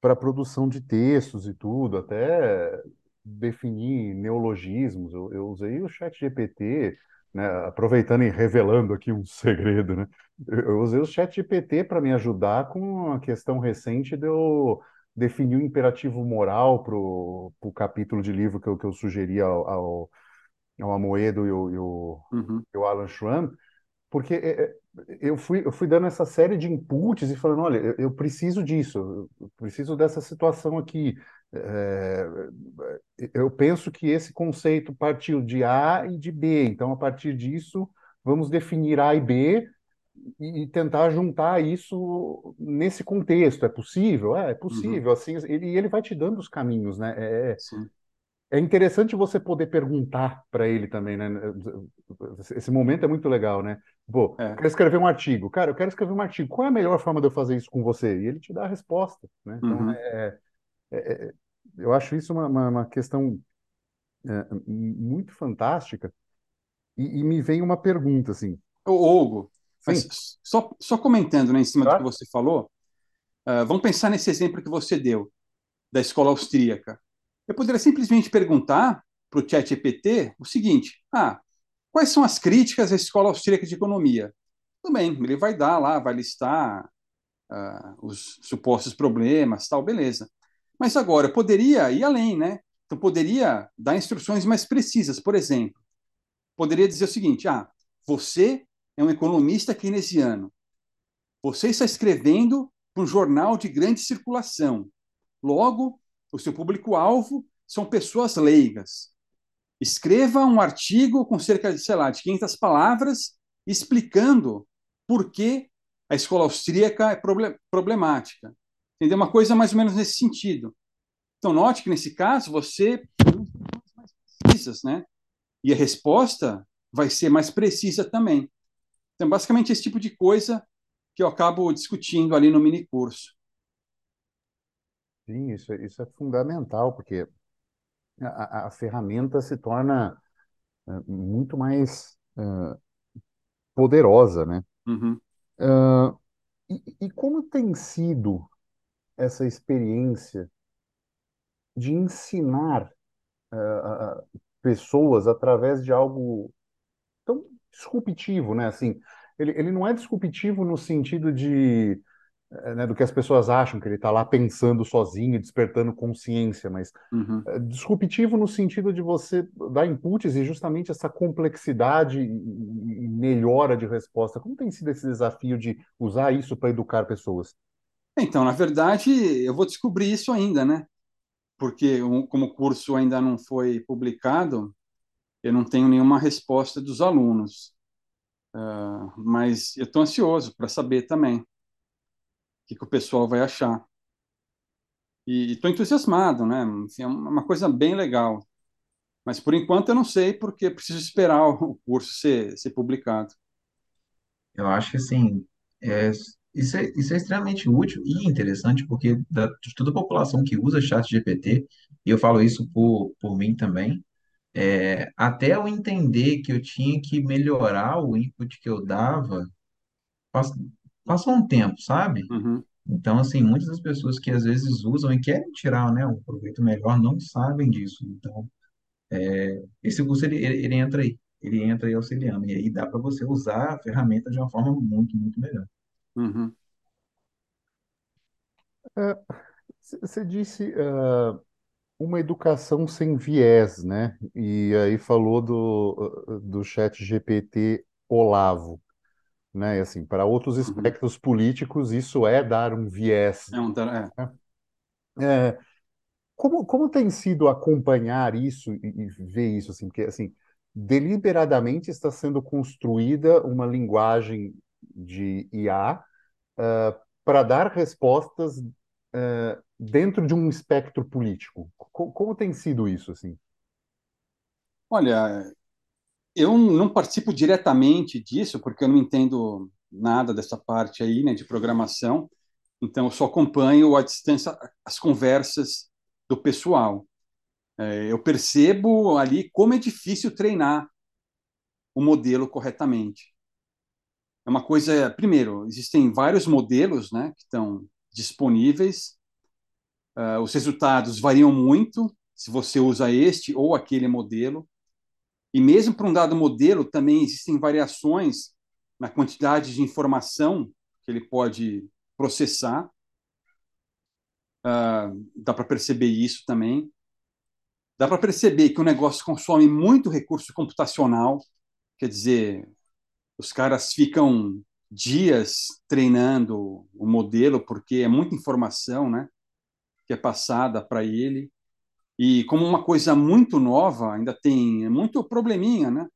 para produção de textos e tudo, até definir neologismos. Eu, eu usei o chat GPT né, aproveitando e revelando aqui um segredo, né? Eu usei o chat GPT para me ajudar com a questão recente de eu definir o um imperativo moral para o capítulo de livro que eu, que eu sugeri ao, ao, ao Amoedo e o, e o, uhum. e o Alan Schramm, porque é, é, eu fui, eu fui dando essa série de inputs e falando, olha, eu, eu preciso disso, eu preciso dessa situação aqui. É, eu penso que esse conceito partiu de A e de B, então a partir disso vamos definir A e B e, e tentar juntar isso nesse contexto. É possível? É, é possível. Uhum. Assim, ele, ele vai te dando os caminhos, né? É, é Sim. É interessante você poder perguntar para ele também, né? Esse momento é muito legal, né? Pô, é. quero escrever um artigo. Cara, eu quero escrever um artigo. Qual é a melhor forma de eu fazer isso com você? E ele te dá a resposta, né? Então, uhum. é, é, é eu acho isso uma, uma, uma questão é, muito fantástica. E, e, me vem uma pergunta, assim. Ô, Hugo, só, só comentando né, em cima do que você falou, uh, vamos pensar nesse exemplo que você deu, da escola austríaca. Eu poderia simplesmente perguntar para o ChatGPT o seguinte: ah, quais são as críticas à Escola Austríaca de Economia? Tudo bem, ele vai dar lá, vai listar uh, os supostos problemas, tal, beleza. Mas agora, eu poderia ir além, né? Então, poderia dar instruções mais precisas. Por exemplo, poderia dizer o seguinte: ah, você é um economista keynesiano. Você está escrevendo para um jornal de grande circulação. Logo, o seu público-alvo são pessoas leigas. Escreva um artigo com cerca de, sei lá, de 500 palavras explicando por que a escola austríaca é problemática. Entendeu? Uma coisa mais ou menos nesse sentido. Então, note que nesse caso você mais né? E a resposta vai ser mais precisa também. Então, basicamente, esse tipo de coisa que eu acabo discutindo ali no mini curso. Sim, isso, é, isso é fundamental, porque a, a ferramenta se torna uh, muito mais uh, poderosa, né? Uhum. Uh, e, e, como tem sido essa experiência de ensinar pessoas através de algo tão disruptivo, né? Assim, ele, ele não é disruptivo no sentido de é, né, do que as pessoas acham, que ele está lá pensando sozinho, despertando consciência, mas uhum. é, disruptivo no sentido de você dar inputs e justamente essa complexidade e melhora de resposta. Como tem sido esse desafio de usar isso para educar pessoas? Então, na verdade, eu vou descobrir isso ainda, né? Porque como o curso ainda não foi publicado, eu não tenho nenhuma resposta dos alunos. Uh, mas eu estou ansioso para saber também que, que o pessoal vai achar. E estou entusiasmado, né? Enfim, é uma coisa bem legal. Mas por enquanto eu não sei, porque preciso esperar o curso ser, ser publicado. Eu acho que assim, é, isso, é, isso é extremamente útil e interessante, porque da, de toda a população que usa chat GPT, e eu falo isso por, por mim também, é, até eu entender que eu tinha que melhorar o input que eu dava, passou um tempo, sabe? Uhum. Então, assim, muitas das pessoas que às vezes usam e querem tirar, né, um proveito melhor não sabem disso. Então, é, esse curso ele, ele, ele entra aí, ele entra aí auxiliando. E aí dá para você usar a ferramenta de uma forma muito, muito melhor. Uhum. Você é, disse uh, uma educação sem viés, né? E aí falou do, do chat GPT Olavo né? E assim, para outros uhum. espectros políticos, isso é dar um viés. É um, é. É, como, como tem sido acompanhar isso e, e ver isso, assim, porque assim, deliberadamente está sendo construída uma linguagem de IA uh, para dar respostas uh, dentro de um espectro político. Como, tem sido isso, assim? Olha, eu não participo diretamente disso, porque eu não entendo nada dessa parte aí, né, de programação. Então, eu só acompanho à distância as conversas do pessoal. É, eu percebo ali como é difícil treinar o modelo corretamente. É uma coisa, primeiro, existem vários modelos, né, que estão disponíveis. Uh, os resultados variam muito se você usa este ou aquele modelo. E mesmo para um dado modelo, também existem variações na quantidade de informação que ele pode processar. Uh, dá para perceber isso também. Dá para perceber que o negócio consome muito recurso computacional, quer dizer, os caras ficam dias treinando o modelo, porque é muita informação né, que é passada para ele. E como uma coisa muito nova, ainda tem muito probleminha, né?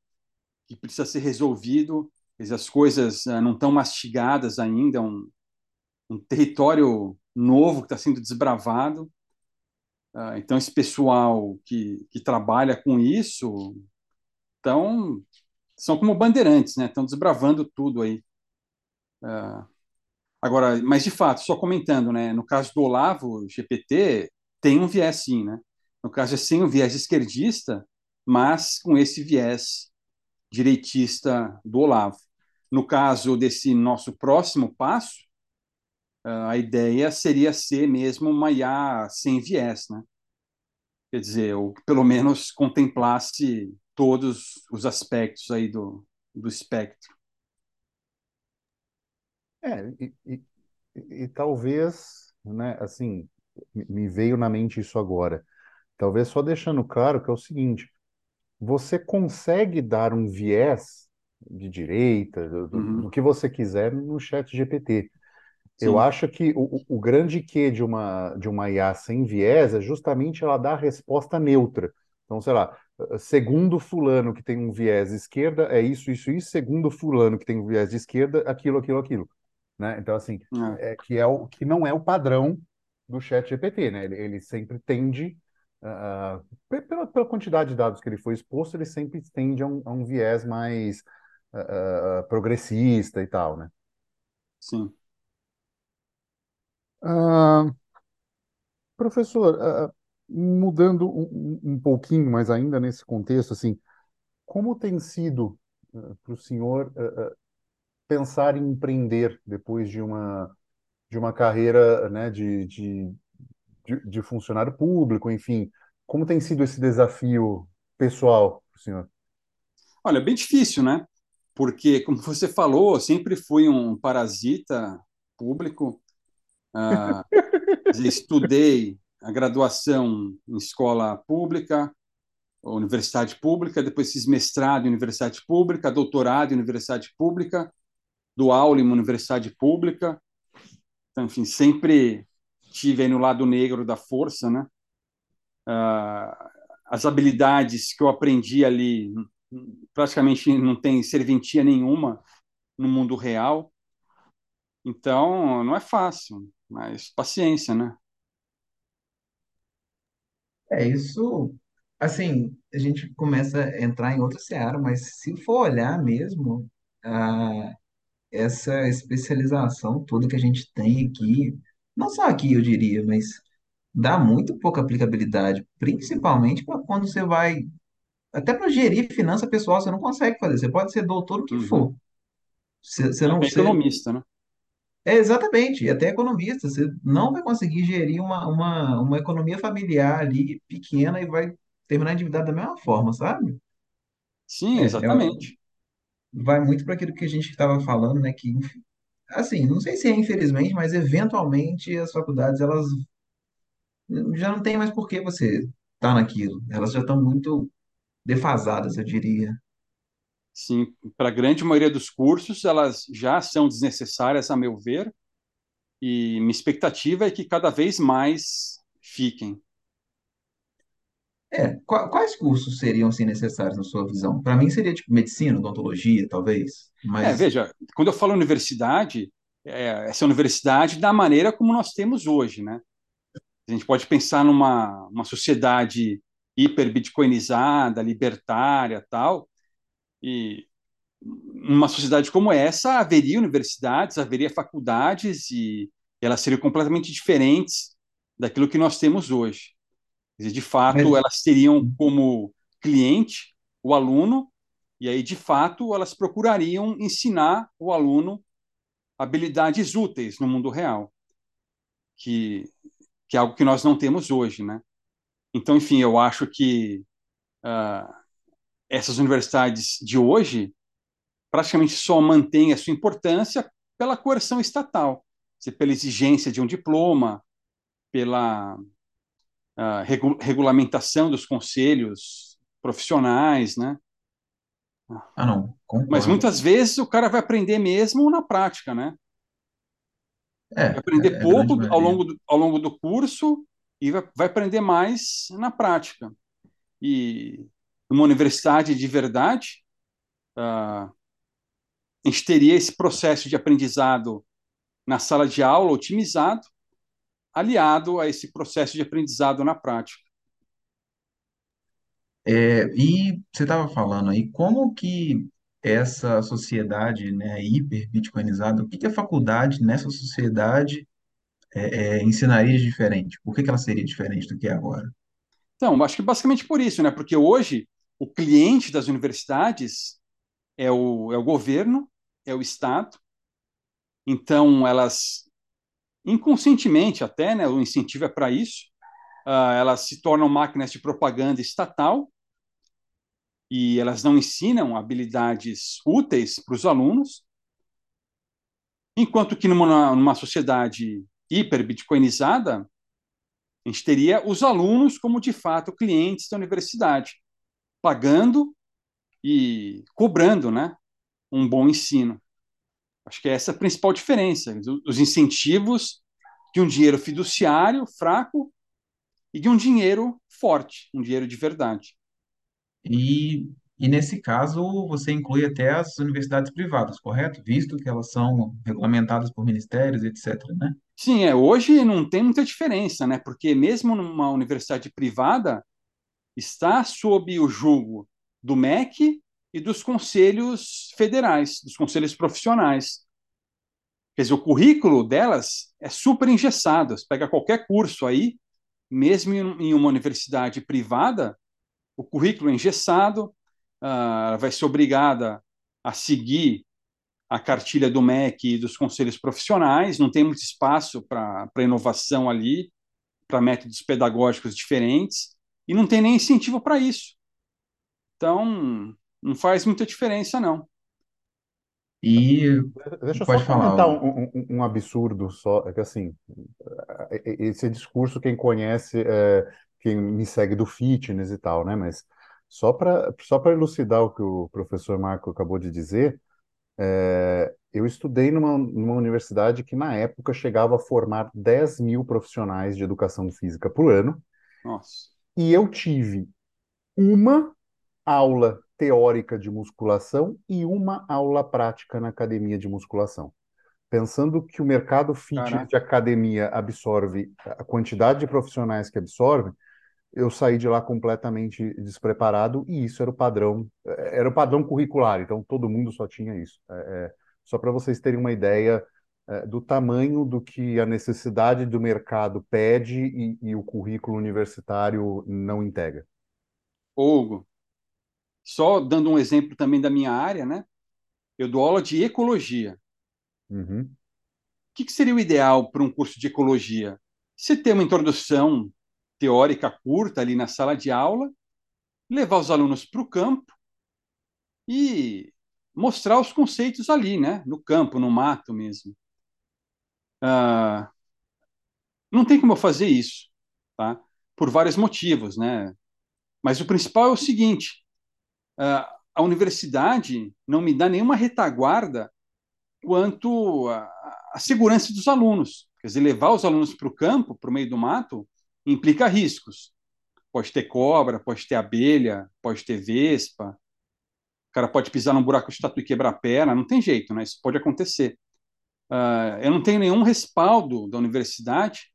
Que precisa ser resolvido. As coisas uh, não estão mastigadas ainda, um, um território novo que está sendo desbravado. Uh, então, esse pessoal que, que trabalha com isso então, são como bandeirantes, né? Estão desbravando tudo aí. Agora, mas de fato, só comentando, né? No caso do Olavo GPT, tem um viés sim, né? No caso, é sem o viés esquerdista, mas com esse viés direitista do Olavo. No caso desse nosso próximo passo, a ideia seria ser mesmo uma IA sem viés, né? Quer dizer, ou pelo menos contemplasse todos os aspectos aí do, do espectro. É, e, e, e talvez, né, assim, me veio na mente isso agora. Talvez só deixando claro que é o seguinte: você consegue dar um viés de direita, do, uhum. do que você quiser no chat GPT. Sim. Eu acho que o, o, grande quê de uma, de uma IA sem viés é justamente ela dar a resposta neutra. Então, sei lá, segundo fulano que tem um viés esquerda, é isso, isso, isso. Segundo fulano que tem um viés de esquerda, aquilo, aquilo, aquilo. Né? Então, assim, é. é que, é o, que não é o padrão do chat GPT, né? Ele, ele sempre tende uh, pela, pela quantidade de dados que ele foi exposto, ele sempre tende a um, a um viés mais uh, progressista e tal, né? Sim. Uh, professor, mudando um, um, pouquinho, mas ainda nesse contexto, assim, como tem sido para o senhor pensar em empreender depois de uma de uma carreira, né, de, de de, funcionário público, enfim. Como tem sido esse desafio pessoal para o senhor? Olha, bem difícil, né? Porque, como você falou, eu sempre fui um parasita público. Uh, estudei a graduação em escola pública, universidade pública, depois fiz mestrado em universidade pública, doutorado em universidade pública, do aula em uma universidade pública. Então, enfim, sempre tive aí no lado negro da força, né? Uh, as habilidades que eu aprendi ali praticamente não tem serventia nenhuma no mundo real. Então, não é fácil, mas paciência, né? É isso. Assim, a gente começa a entrar em outra seara, mas se for olhar mesmo, ah, essa especialização toda que a gente tem aqui, não só aqui, eu diria, mas dá muito pouca aplicabilidade, principalmente para quando você vai. Até para gerir finança pessoal, você não consegue fazer. Você pode ser doutor o que Uhum. for. Você, você não, É você, economista, né? é exatamente, e até economista, você não vai conseguir gerir uma, uma, uma economia familiar ali pequena e vai terminar endividado da mesma forma, sabe? Sim, É, é, exatamente. Vai muito para aquilo que a gente estava falando, né? Que, assim, não sei se é infelizmente, mas eventualmente as faculdades elas já não tem mais por que você estar naquilo. Elas já estão muito defasadas, eu diria. Sim, para a grande maioria dos cursos, elas já são desnecessárias, a meu ver, e minha expectativa é que cada vez mais fiquem. É, qua- quais cursos seriam assim necessários na sua visão? Para mim seria tipo medicina, odontologia, talvez, É, mas veja, quando eu falo universidade, é, essa universidade da maneira como nós temos hoje, né? A gente pode pensar numa uma sociedade hiper-bitcoinizada, libertária, tal, e numa sociedade como essa haveria universidades, haveria faculdades e elas seriam completamente diferentes daquilo que nós temos hoje. De fato, mas elas teriam como cliente o aluno e aí, de fato, elas procurariam ensinar o aluno habilidades úteis no mundo real, que, que é algo que nós não temos hoje, né? Então, enfim, eu acho que uh, essas universidades de hoje praticamente só mantêm a sua importância pela coerção estatal, pela exigência de um diploma, pela uh, regu regulamentação dos conselhos profissionais, né? Ah, não, concordo. Mas muitas vezes o cara vai aprender mesmo na prática, né? É, vai aprender é, é pouco grande ao longo do, ao longo do curso e vai, vai aprender mais na prática. E numa universidade de verdade, uh, a gente teria esse processo de aprendizado na sala de aula otimizado, aliado a esse processo de aprendizado na prática. É, e você estava falando aí, como que essa sociedade, né, hiper bitcoinizada, o que que a faculdade nessa sociedade é, é, ensinaria de diferente? Por que que ela seria diferente do que é agora? Então, acho que basicamente por isso, né? Porque hoje o cliente das universidades é o, é o governo, é o Estado. Então, elas, inconscientemente até, né? O incentivo é para isso. Uh, elas se tornam máquinas de propaganda estatal e elas não ensinam habilidades úteis para os alunos, enquanto que numa, numa sociedade hiper-bitcoinizada, a gente teria os alunos como, de fato, clientes da universidade, pagando e cobrando né, um bom ensino. Acho que essa é a principal diferença, os incentivos de um dinheiro fiduciário fraco e de um dinheiro forte, um dinheiro de verdade. E, e nesse caso, você inclui até as universidades privadas, correto? Visto que elas são regulamentadas por ministérios, etc., né? Sim, é, hoje não tem muita diferença, né? Porque mesmo numa universidade privada, está sob o julgo do MEC e dos conselhos federais, dos conselhos profissionais. Quer dizer, o currículo delas é super engessado. Você pega qualquer curso aí, mesmo em uma universidade privada, o currículo é engessado, uh, vai ser obrigada a seguir a cartilha do MEC e dos conselhos profissionais, não tem muito espaço para inovação ali, para métodos pedagógicos diferentes, e não tem nem incentivo para isso. Então, não faz muita diferença, não. E Deixa eu só pode falar, comentar um, um- um absurdo só, é que assim, esse discurso quem conhece, é, quem me segue do fitness e tal, né? Mas só para só para elucidar o que o professor Marco acabou de dizer, é, eu estudei numa, numa universidade que na época chegava a formar 10 mil profissionais de educação física por ano, Nossa, e eu tive uma aula teórica de musculação e uma aula prática na academia de musculação. Pensando que o mercado fitness caraca. de academia absorve a quantidade de profissionais que absorve, eu saí de lá completamente despreparado e isso era o padrão, eh, era o padrão curricular, então todo mundo só tinha isso. É, é, só para vocês terem uma ideia, é, do tamanho do que a necessidade do mercado pede e, e o currículo universitário não integra. Hugo, só dando um exemplo também da minha área, né? Eu dou aula de ecologia. Uhum. O que, que seria o ideal para um curso de ecologia? Você ter uma introdução teórica curta ali na sala de aula, levar os alunos para o campo e mostrar os conceitos ali, né? No campo, no mato mesmo. Ah, não tem como eu fazer isso, tá? Por vários motivos, né? Mas o principal é o seguinte: a universidade não me dá nenhuma retaguarda quanto à segurança dos alunos. Quer dizer, levar os alunos para o campo, para o meio do mato, implica riscos. Pode ter cobra, pode ter abelha, pode ter vespa. O cara pode pisar num buraco de tatu e quebrar a perna. Não tem jeito, né? Isso pode acontecer. Ah, eu não tenho nenhum respaldo da universidade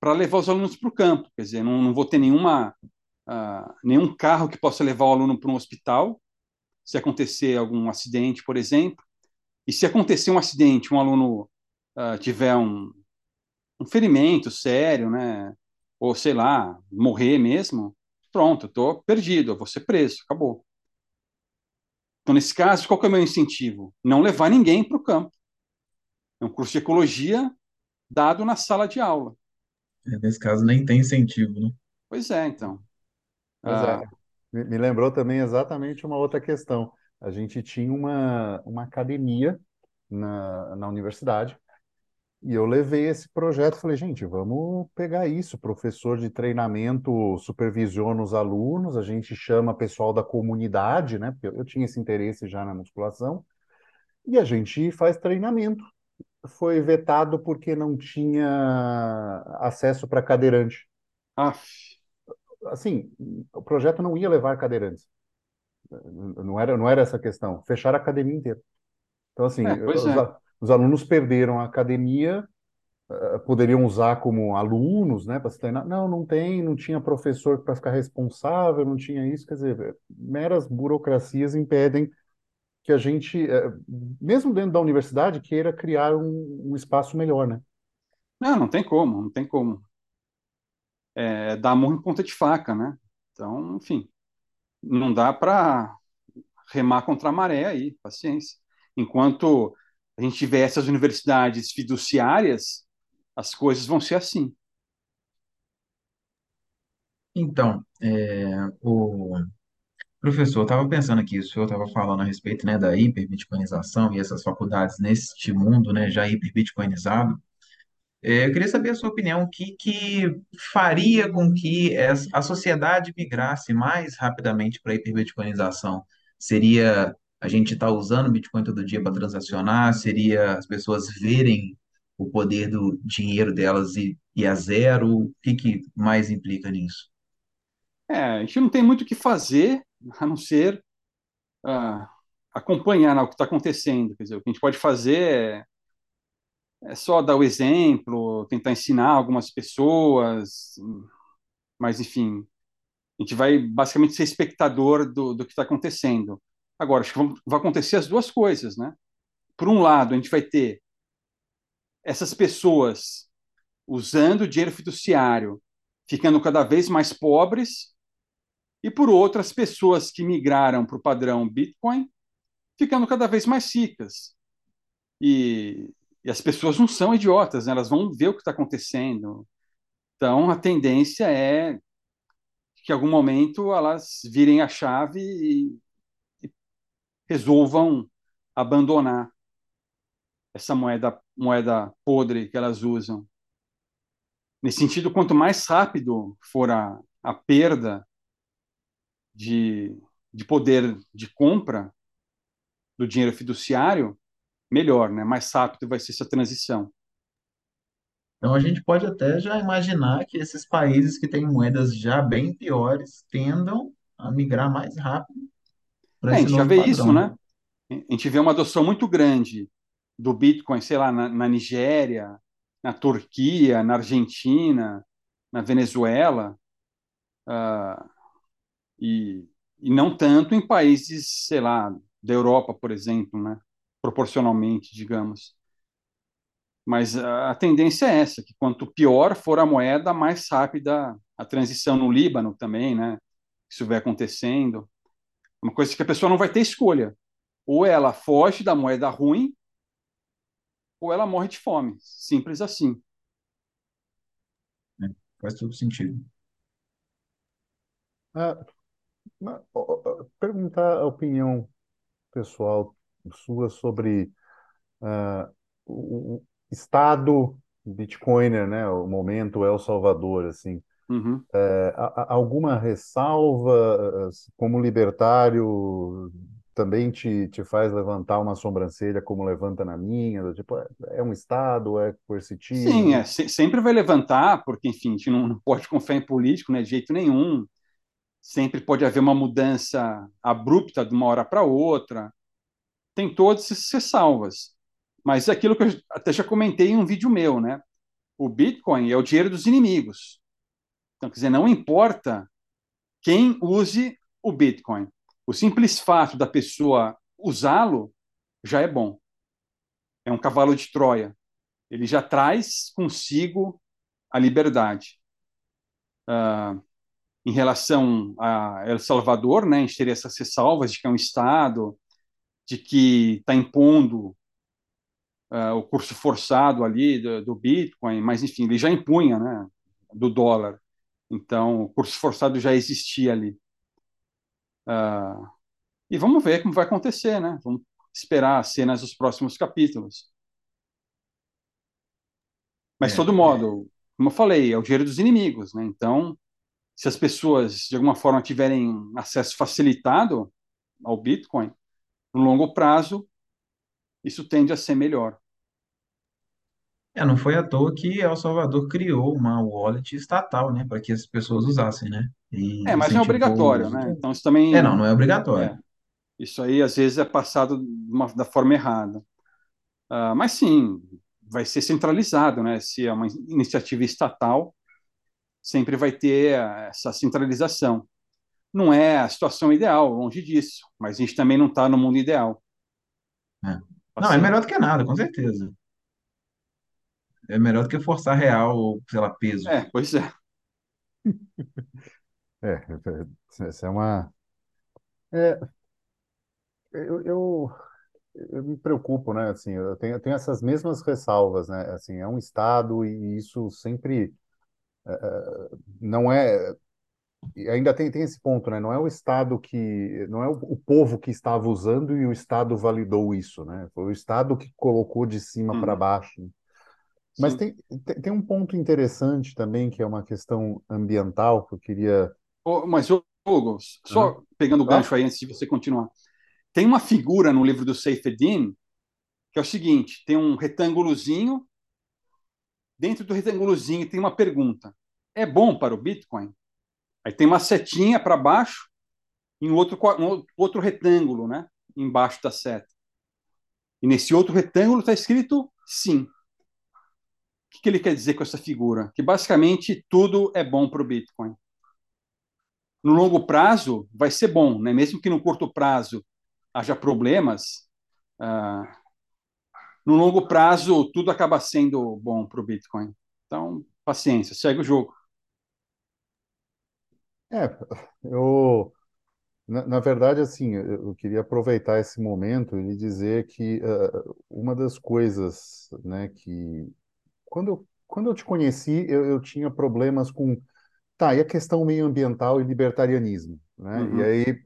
para levar os alunos para o campo. Quer dizer, não, não vou ter nenhuma, ah, nenhum carro que possa levar o aluno para um hospital, se acontecer algum acidente, por exemplo. E se acontecer um acidente, um aluno ah, tiver um, um ferimento sério, né? Ou sei lá, morrer mesmo, pronto, estou perdido, eu vou ser preso, acabou. Então, nesse caso, qual é o meu incentivo? Não levar ninguém para o campo. É um curso de ecologia dado na sala de aula. Nesse caso, nem tem incentivo, né? Pois é, então. Ah, Me, me lembrou também exatamente uma outra questão. A gente tinha uma, uma academia na, na universidade e eu levei esse projeto, falei, gente, vamos pegar isso, professor de treinamento supervisiona os alunos, a gente chama pessoal da comunidade, né? Porque eu tinha esse interesse já na musculação, e a gente faz treinamento. Foi vetado porque não tinha acesso para cadeirante. Aff, Assim, o projeto não ia levar cadeirantes. Não era, não era essa a questão. Fechar a academia inteira. Então, assim, é, os, é. os alunos perderam a academia, eh, poderiam usar como alunos, né, para se treinar. Não, não tem, não tinha professor para ficar responsável, não tinha isso. Quer dizer, meras burocracias impedem que a gente, eh, mesmo dentro da universidade, queira criar um, um espaço melhor, né? Não, não tem como, não tem como. É dar em ponta de faca, né? Então, enfim, não dá para remar contra a maré aí, paciência. Enquanto a gente tiver essas universidades fiduciárias, as coisas vão ser assim. Então, é, o professor, eu estava pensando aqui, o senhor estava falando a respeito, né, da hiperbitcoinização e essas faculdades neste mundo, né, já hiperbitcoinizado. É, eu queria saber a sua opinião, o que, que faria com que a sociedade migrasse mais rapidamente para a hiperbitcoinização? Seria a gente estar usando Bitcoin todo dia para transacionar? Seria as pessoas verem o poder do dinheiro delas e, e a zero? O que, que mais implica nisso? É, a gente não tem muito o que fazer, a não ser ah, acompanhar né, o que está acontecendo. Quer dizer, o que a gente pode fazer é, é só dar o exemplo, tentar ensinar algumas pessoas, mas, enfim, a gente vai basicamente ser espectador do, do que está acontecendo. Agora, acho que vão, vai acontecer as duas coisas, né? Por um lado, a gente vai ter essas pessoas usando o dinheiro fiduciário, ficando cada vez mais pobres, e por outro, as pessoas que migraram para o padrão Bitcoin, ficando cada vez mais ricas. E, e as pessoas não são idiotas, né? elas vão ver o que está acontecendo. Então, a tendência é que em algum momento elas virem a chave e, e resolvam abandonar essa moeda, moeda podre que elas usam. Nesse sentido, quanto mais rápido for a, a perda de, de poder de compra do dinheiro fiduciário, melhor, né? mais rápido vai ser essa transição. Então, a gente pode até já imaginar que esses países que têm moedas já bem piores tendam a migrar mais rápido para É, a gente já vê isso, padrão. né? A gente vê uma adoção muito grande do Bitcoin, sei lá, na, na Nigéria, na Turquia, na Argentina, na Venezuela, ah, e, e não tanto em países, sei lá, da Europa, por exemplo, né? Proporcionalmente, digamos. Mas a, tendência é essa, que quanto pior for a moeda, mais rápida a transição no Líbano também, né? Isso vai acontecendo. Uma coisa que a pessoa não vai ter escolha. Ou ela foge da moeda ruim, ou ela morre de fome. Simples assim. né? Faz todo sentido. Ah, ma- ó, ó, perguntar a opinião pessoal sua sobre ah, o, estado Bitcoiner, né? O momento El Salvador, assim. Uhum. É, alguma ressalva, eh, como libertário, também te, te faz levantar uma sobrancelha como levanta na minha? Tipo, é, é um estado, é Sim, é, coercitivo? se- sempre vai levantar, porque, enfim, a gente não, não pode confiar em político, né, de jeito nenhum. Sempre pode haver uma mudança abrupta de uma hora para outra. Tem todas essas ressalvas. Mas é aquilo que eu até já comentei em um vídeo meu, né? O Bitcoin é o dinheiro dos inimigos. Então, quer dizer, não importa quem use o Bitcoin. O simples fato da pessoa usá-lo já é bom. É um cavalo de Troia. Ele já traz consigo a liberdade. Uh, em relação a El Salvador, né, a gente teria essas ressalvas de que é um Estado, de que está impondo uh, o curso forçado ali do, do, Bitcoin, mas enfim, ele já impunha, né, do dólar. Então, o curso forçado já existia ali. Uh, e vamos ver como vai acontecer, né? Vamos esperar as cenas dos próximos capítulos. Mas, de É, todo modo, como eu falei, é o dinheiro dos inimigos, né? Então, se as pessoas, de alguma forma, tiverem acesso facilitado ao Bitcoin, no longo prazo, isso tende a ser melhor. é, não foi à toa que El Salvador criou uma wallet estatal, né, para que as pessoas usassem, né, É, e mas não é incentivou o obrigatório, uso. né? Então, isso É, não, também, não é obrigatório. é, isso aí, às vezes, é passado de uma- da forma errada. Ah, mas, sim, vai ser centralizado, né? Se é uma iniciativa estatal, sempre vai ter ah, essa centralização. Não é a situação ideal, longe disso, mas a gente também não está no mundo ideal. É. Não, é melhor do que nada, com certeza. É melhor do que forçar real ou, sei lá, peso. é, pois é. É, é, essa é uma. É, eu, eu, eu me preocupo, né? Assim, eu tenho, eu tenho essas mesmas ressalvas, né? Assim, é um Estado e isso sempre não é. E Ainda tem, tem esse ponto, né? Não é o Estado que. Não é o, o povo que estava usando e o Estado validou isso, né? Foi o Estado que colocou de cima para Uhum, baixo. Mas sim. tem, tem, um ponto interessante também, que é uma questão ambiental, que eu queria. Ô, Mas, Hugo, só pegando o gancho aí antes de você continuar. Tem uma figura no livro do Seyfedin que é o seguinte: tem um retângulozinho, dentro do retângulozinho tem uma pergunta. É bom para o Bitcoin? Aí tem uma setinha para baixo em outro, um outro retângulo, né? Embaixo da seta. E nesse outro retângulo está escrito sim. O que que ele quer dizer com essa figura? Que basicamente tudo é bom para o Bitcoin. No longo prazo vai ser bom, né? Mesmo que no curto prazo haja problemas, ah, no longo prazo tudo acaba sendo bom para o Bitcoin. Então, paciência, segue o jogo. É, eu. Na, na verdade, assim, eu, eu queria aproveitar esse momento e dizer que eh, uma das coisas, né, que quando eu, quando eu te conheci, eu, eu tinha problemas com, tá, e a questão meioambiental e libertarianismo, né? E Uhum, aí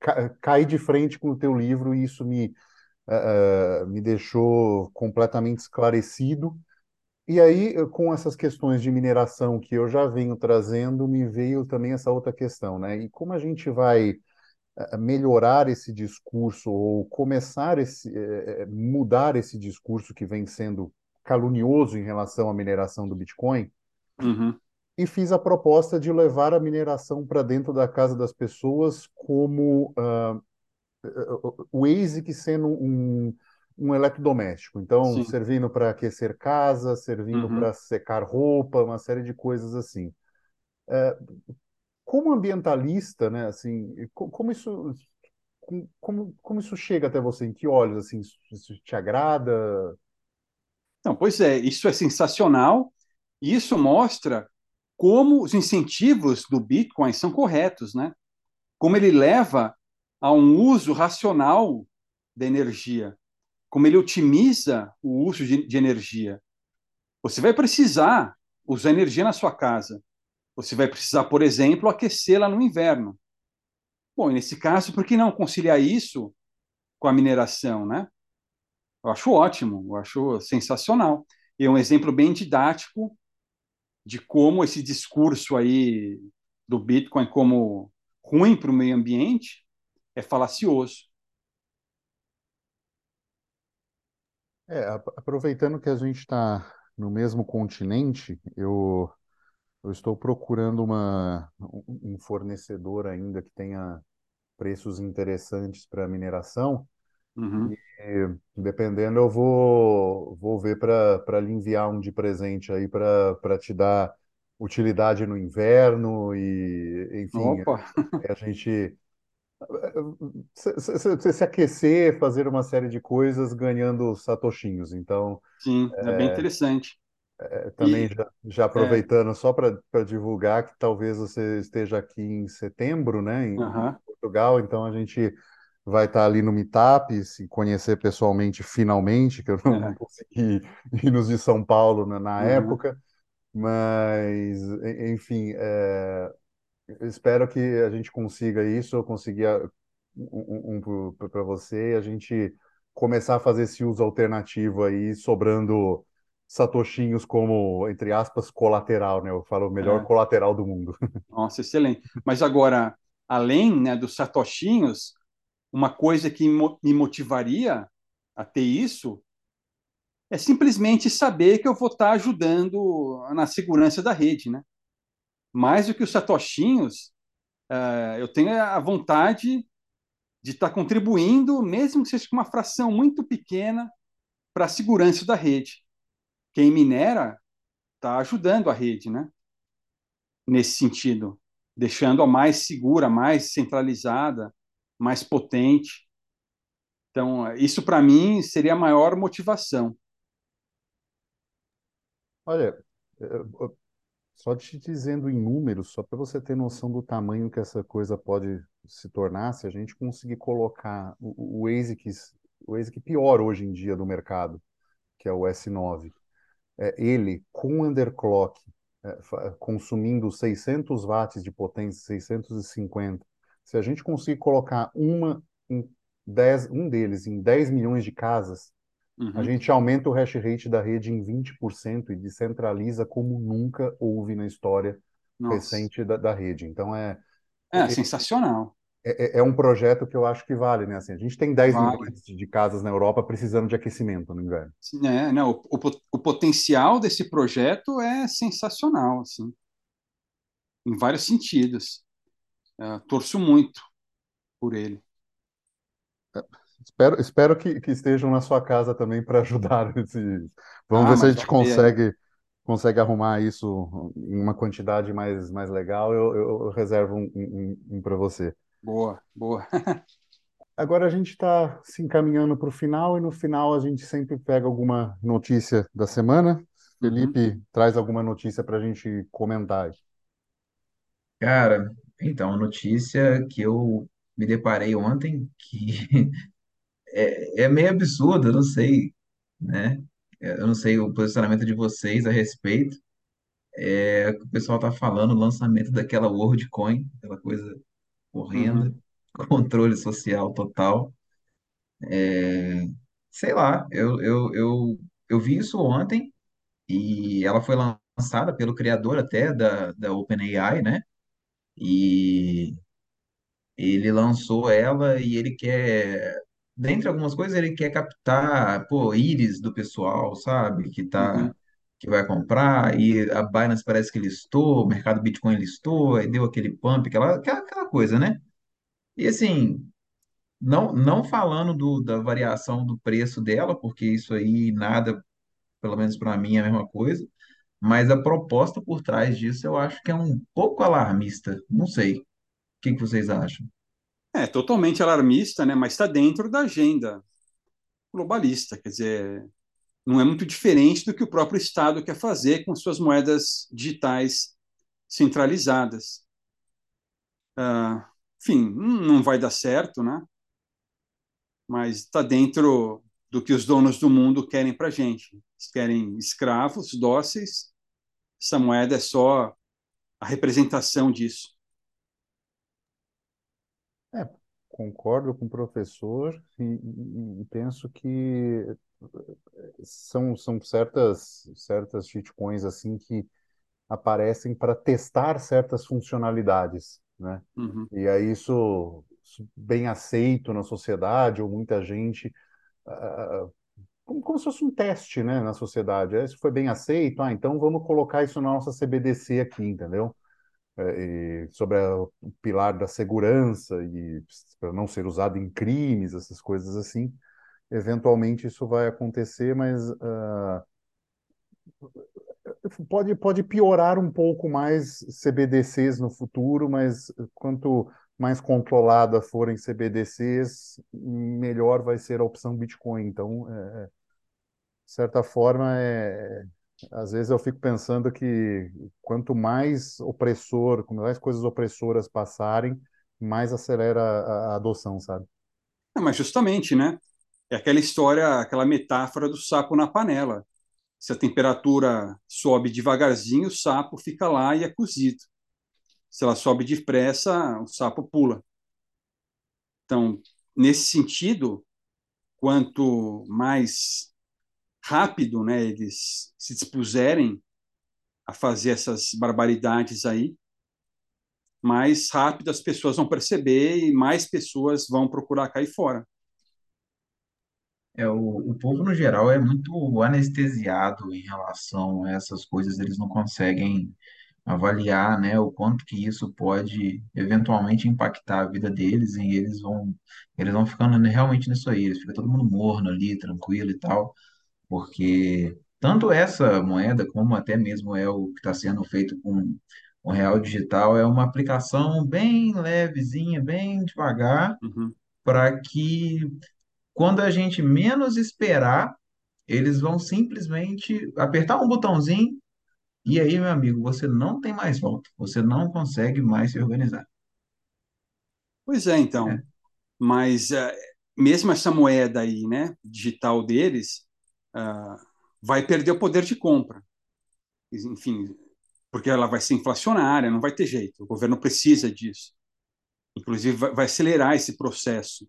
ca, caí de frente com o teu livro e isso me, eh, me deixou completamente esclarecido. E aí, eh, com essas questões de mineração que eu já venho trazendo, me veio também essa outra questão, né? E como a gente vai eh, melhorar esse discurso ou começar esse eh, eh, mudar esse discurso que vem sendo calunioso em relação à mineração do Bitcoin uhum, e fiz a proposta de levar a mineração para dentro da casa das pessoas como ah, o ASIC sendo um, um eletrodoméstico. Então, sim, servindo para aquecer casa, servindo uhum. para secar roupa, uma série de coisas assim. Como ambientalista, né, assim, co- como isso com- como, como isso chega até você? Em que olhos, assim, isso, te agrada? Então, pois é, isso é sensacional. E isso mostra como os incentivos do Bitcoin são corretos, né? Como ele leva a um uso racional da energia, como ele otimiza o uso de, de energia. Você vai precisar usar energia na sua casa. Você vai precisar, por exemplo, aquecê-la no inverno. Bom, nesse caso, por que não conciliar isso com a mineração, né? Eu acho ótimo, eu acho sensacional. E é um exemplo bem didático de como esse discurso aí do Bitcoin como ruim para o meio ambiente é falacioso. É, aproveitando que a gente está no mesmo continente, eu, eu estou procurando uma, um fornecedor ainda que tenha preços interessantes para mineração. Uhum. E, dependendo, eu vou, vou ver para lhe enviar um de presente aí para para te dar utilidade no inverno e, enfim, Opa, a gente se, se- aquecer, fazer uma série de coisas ganhando satoshinhos. Então, sim, é bem interessante. é, também E já, já é, aproveitando só para divulgar que talvez você esteja aqui em setembro, né, em, em aham, Portugal, então a gente vai estar ali no Meetup, se conhecer pessoalmente finalmente, que eu não, é, consegui ir nos de São Paulo na, na aham, época, mas, enfim, é, espero que a gente consiga isso, eu consiga um, um, um para você, a gente começar a fazer esse uso alternativo aí, sobrando satoshinhos como, entre aspas, colateral, né? Eu falo o melhor é. colateral do mundo. Nossa, excelente. Mas agora, além né, dos satoshinhos, uma coisa que me motivaria a ter isso é simplesmente saber que eu vou estar ajudando na segurança da rede, né? Mais do que os satoshinhos, uh, eu tenho a vontade de estar contribuindo, mesmo que seja com uma fração muito pequena, para a segurança da rede. Quem minera está ajudando a rede, né? Nesse sentido, deixando-a mais segura, mais centralizada, mais potente. Então, isso para mim seria a maior motivação. Olha, só te dizendo em números, só para você ter noção do tamanho que essa coisa pode se tornar, se a gente conseguir colocar o, o ASIC, o ASIC pior hoje em dia do mercado, que é o S9, é, ele com underclock, é, consumindo 600 watts de potência, 650, se a gente conseguir colocar uma em 10, um deles em 10 milhões de casas, uhum. a gente aumenta o hash rate da rede em 20% e descentraliza como nunca houve na história Nossa. recente da, da, rede. Então é. É, é sensacional. É, é, um projeto que eu acho que vale, né? Assim, a gente tem 10 vale. milhões de casas na Europa precisando de aquecimento no inverno. É, não, o, o, o potencial desse projeto é sensacional, assim, em vários sentidos. Uh, torço muito por ele. Espero, espero que, que estejam na sua casa também para ajudar. Vamos ah, ver se a gente consegue, consegue arrumar isso em uma quantidade mais, mais legal. Eu, eu reservo um, um, um para você. Boa, boa. Agora a gente está se encaminhando para o final e no final a gente sempre pega alguma notícia da semana. Uhum. Felipe, uhum. traz alguma notícia para a gente comentar. Cara, então, a notícia que eu me deparei ontem, que é, é meio absurda, eu não sei, né? Eu não sei o posicionamento de vocês a respeito. É, o pessoal tá falando o lançamento daquela WorldCoin, aquela coisa horrenda, Uhum. controle social total. É, sei lá, eu, eu, eu, eu vi isso ontem e ela foi lançada pelo criador até da, da OpenAI, né? E ele lançou ela e ele quer, dentre algumas coisas, ele quer captar, pô, íris do pessoal, sabe? Que tá, Uhum. que vai comprar, e a Binance parece que listou, o mercado Bitcoin listou, aí deu aquele pump, aquela, aquela, aquela coisa, né? E assim, não, não falando do, da variação do preço dela, porque isso aí nada, pelo menos para mim, é a mesma coisa, mas a proposta por trás disso eu acho que é um pouco alarmista. Não sei. O que que vocês acham? É totalmente alarmista, né? Mas está dentro da agenda globalista. Quer dizer, não é muito diferente do que o próprio Estado quer fazer com suas moedas digitais centralizadas. Ah, enfim, não vai dar certo, né? Mas está dentro do que os donos do mundo querem para a gente. Eles querem escravos dóceis. Essa moeda é só a representação disso. É, concordo com o professor e, e, e penso que são, são certas, certas shitcoins assim que aparecem para testar certas funcionalidades, né? Uhum. E aí isso, isso bem aceito na sociedade ou muita gente uh, como, como se fosse um teste, né, na sociedade. Isso foi bem aceito, ah, então vamos colocar isso na nossa CBDC aqui, entendeu? É, sobre a, o pilar da segurança e para não ser usado em crimes, essas coisas assim. Eventualmente isso vai acontecer, mas uh, pode, pode piorar um pouco mais CBDCs no futuro, mas quanto mais controlada forem CBDCs, melhor vai ser a opção Bitcoin. Então, é, de certa forma, é, às vezes eu fico pensando que quanto mais opressor, quanto mais coisas opressoras passarem, mais acelera a, adoção, sabe? É, mas justamente, né? É aquela história, aquela metáfora do sapo na panela. Se a temperatura sobe devagarzinho, o sapo fica lá e é cozido. Se ela sobe depressa, o sapo pula. Então, nesse sentido, quanto mais rápido né, eles se dispuserem a fazer essas barbaridades aí, mais rápido as pessoas vão perceber e mais pessoas vão procurar cair fora. É, o, o povo, no geral, é muito anestesiado em relação a essas coisas, eles não conseguem avaliar, né, o quanto que isso pode eventualmente impactar a vida deles e eles vão eles vão ficando realmente nisso aí, eles fica todo mundo morno ali, tranquilo e tal, porque tanto essa moeda como até mesmo é o que está sendo feito com o real digital é uma aplicação bem levezinha, bem devagar, Uhum. para que quando a gente menos esperar, eles vão simplesmente apertar um botãozinho e aí, meu amigo, você não tem mais volta. Você não consegue mais se organizar. Pois é, então. É. Mas eh, mesmo essa moeda aí, né, digital deles, ah, vai perder o poder de compra. Enfim, porque ela vai ser inflacionária, não vai ter jeito. O governo precisa disso. Inclusive, vai, vai acelerar esse processo.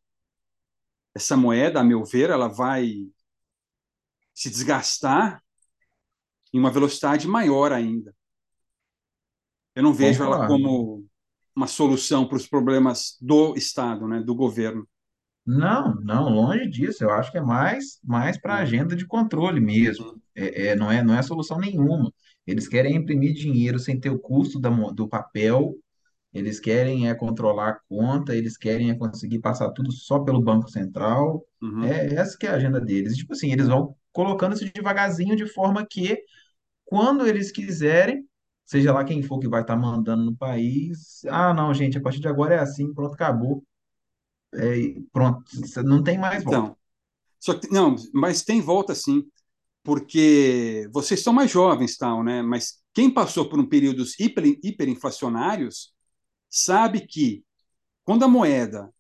Essa moeda, a meu ver, ela vai se desgastar em uma velocidade maior ainda. Eu não vejo ela como uma solução para os problemas do Estado, né, do governo. Não, não, longe disso. Eu acho que é mais, mais para né? agenda de controle mesmo. Uhum. É, é, não é, não é solução nenhuma. Eles querem imprimir dinheiro sem ter o custo da, mo- do papel. Eles querem é controlar a conta. Eles querem é conseguir passar tudo só pelo Banco Central. Uhum. É essa que é a agenda deles. Tipo assim, eles vão colocando isso devagarzinho de forma que quando eles quiserem, seja lá quem for que vai estar mandando no país, ah, não, gente, a partir de agora é assim, pronto, acabou, é, pronto, não tem mais volta. Então, só que, não, mas tem volta sim, porque vocês são mais jovens, tal, né? Mas quem passou por um períodos hiper, hiperinflacionários sabe que quando a moeda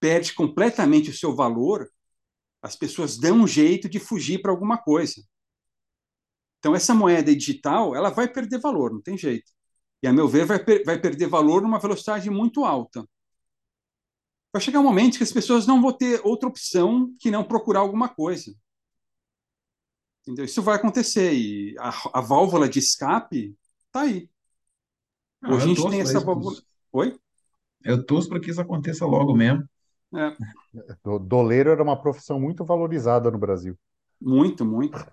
perde completamente o seu valor, as pessoas dão um jeito de fugir para alguma coisa. Então, essa moeda digital, ela vai perder valor, não tem jeito. E, a meu ver, vai, per vai perder valor numa velocidade muito alta. Vai chegar um momento que as pessoas não vão ter outra opção que não procurar alguma coisa. Entendeu? Isso vai acontecer. E a, a válvula de escape está aí. Não, Hoje a gente tem essa isso, válvula. Oi? eu torço para que isso aconteça logo mesmo. É, Do- Doleiro era uma profissão muito valorizada no Brasil. muito, muito.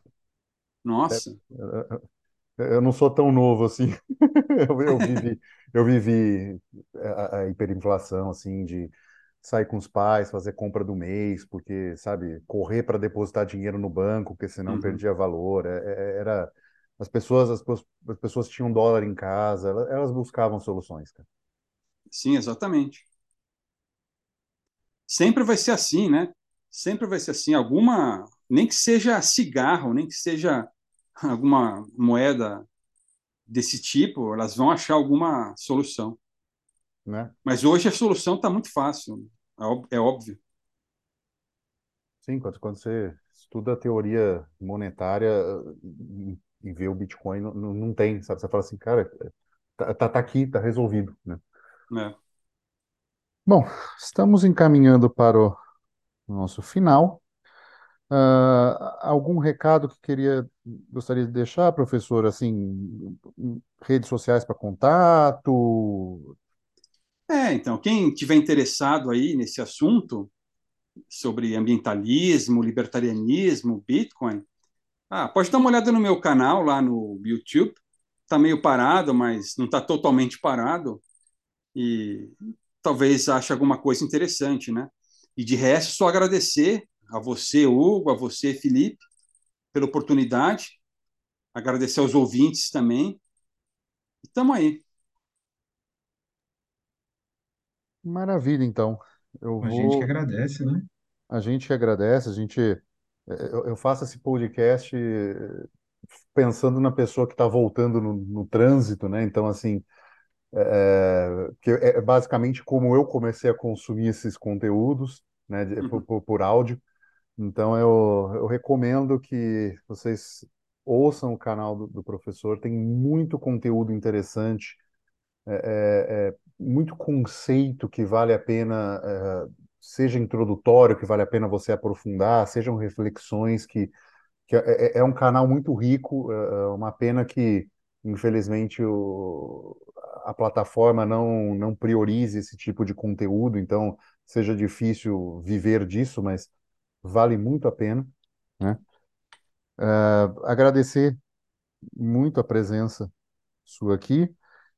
Nossa. Eu não sou tão novo assim. Eu, eu vivi, eu vivi a, a hiperinflação, assim, de sair com os pais, fazer compra do mês, porque, sabe, correr para depositar dinheiro no banco, porque senão Uhum. perdia valor. É- é- Era, as pessoas, as, as pessoas tinham dólar em casa, elas, elas buscavam soluções, cara. Sim, exatamente. Sempre vai ser assim, né? Sempre vai ser assim. Alguma, nem que seja cigarro, nem que seja alguma moeda desse tipo, elas vão achar alguma solução. Né? Mas hoje a solução está muito fácil, é é óbvio. Sim, quando, quando você estuda a teoria monetária e, e vê o Bitcoin, não, não tem, sabe? Você fala assim, cara, tá, tá, tá aqui, tá resolvido, né? né? Bom, estamos encaminhando para o nosso final. Ah, algum recado que queria, gostaria de deixar, professor? Assim, redes sociais para contato? É, então, quem tiver interessado aí nesse assunto sobre ambientalismo, libertarianismo, Bitcoin, ah, pode dar uma olhada no meu canal lá no YouTube. Está meio parado, mas não está totalmente parado. E talvez ache alguma coisa interessante, né? E de resto, só agradecer a você, Hugo, a você, Felipe, pela oportunidade. Agradecer aos ouvintes também. Estamos aí. Maravilha, então. Eu A gente que vou, agradece, né? a gente que agradece, a gente, eh, eu, eu faço esse podcast eh, pensando na pessoa que está voltando no, no trânsito, né? Então, assim, é, que é basicamente como eu comecei a consumir esses conteúdos, né, de- por, Uhum. por, por áudio. Então, eu, eu recomendo que vocês ouçam o canal do, do professor, tem muito conteúdo interessante é, é, é muito conceito que vale a pena, é, seja introdutório, que vale a pena você aprofundar, sejam reflexões que, que é, é, é um canal muito rico, é uma pena que, infelizmente, o, a plataforma não, não priorize esse tipo de conteúdo, então seja difícil viver disso, mas vale muito a pena, né? Agradecer muito a presença sua aqui.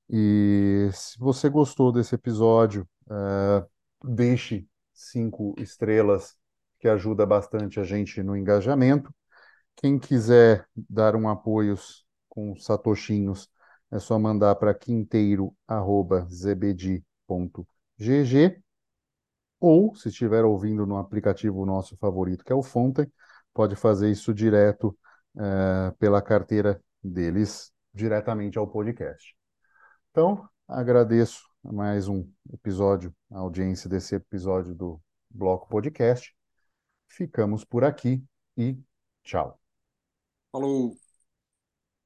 E se você gostou desse episódio, uh, deixe cinco estrelas, que ajuda bastante a gente no engajamento. Quem quiser dar um apoio com satoshinhos, é só mandar para quinteiro.zbd.gg ou, se estiver ouvindo no aplicativo nosso favorito, que é o Fonten, pode fazer isso direto uh, pela carteira deles, diretamente ao podcast. Então, agradeço mais um episódio, a audiência desse episódio do Bloco Podcast. Ficamos por aqui e tchau. Falou!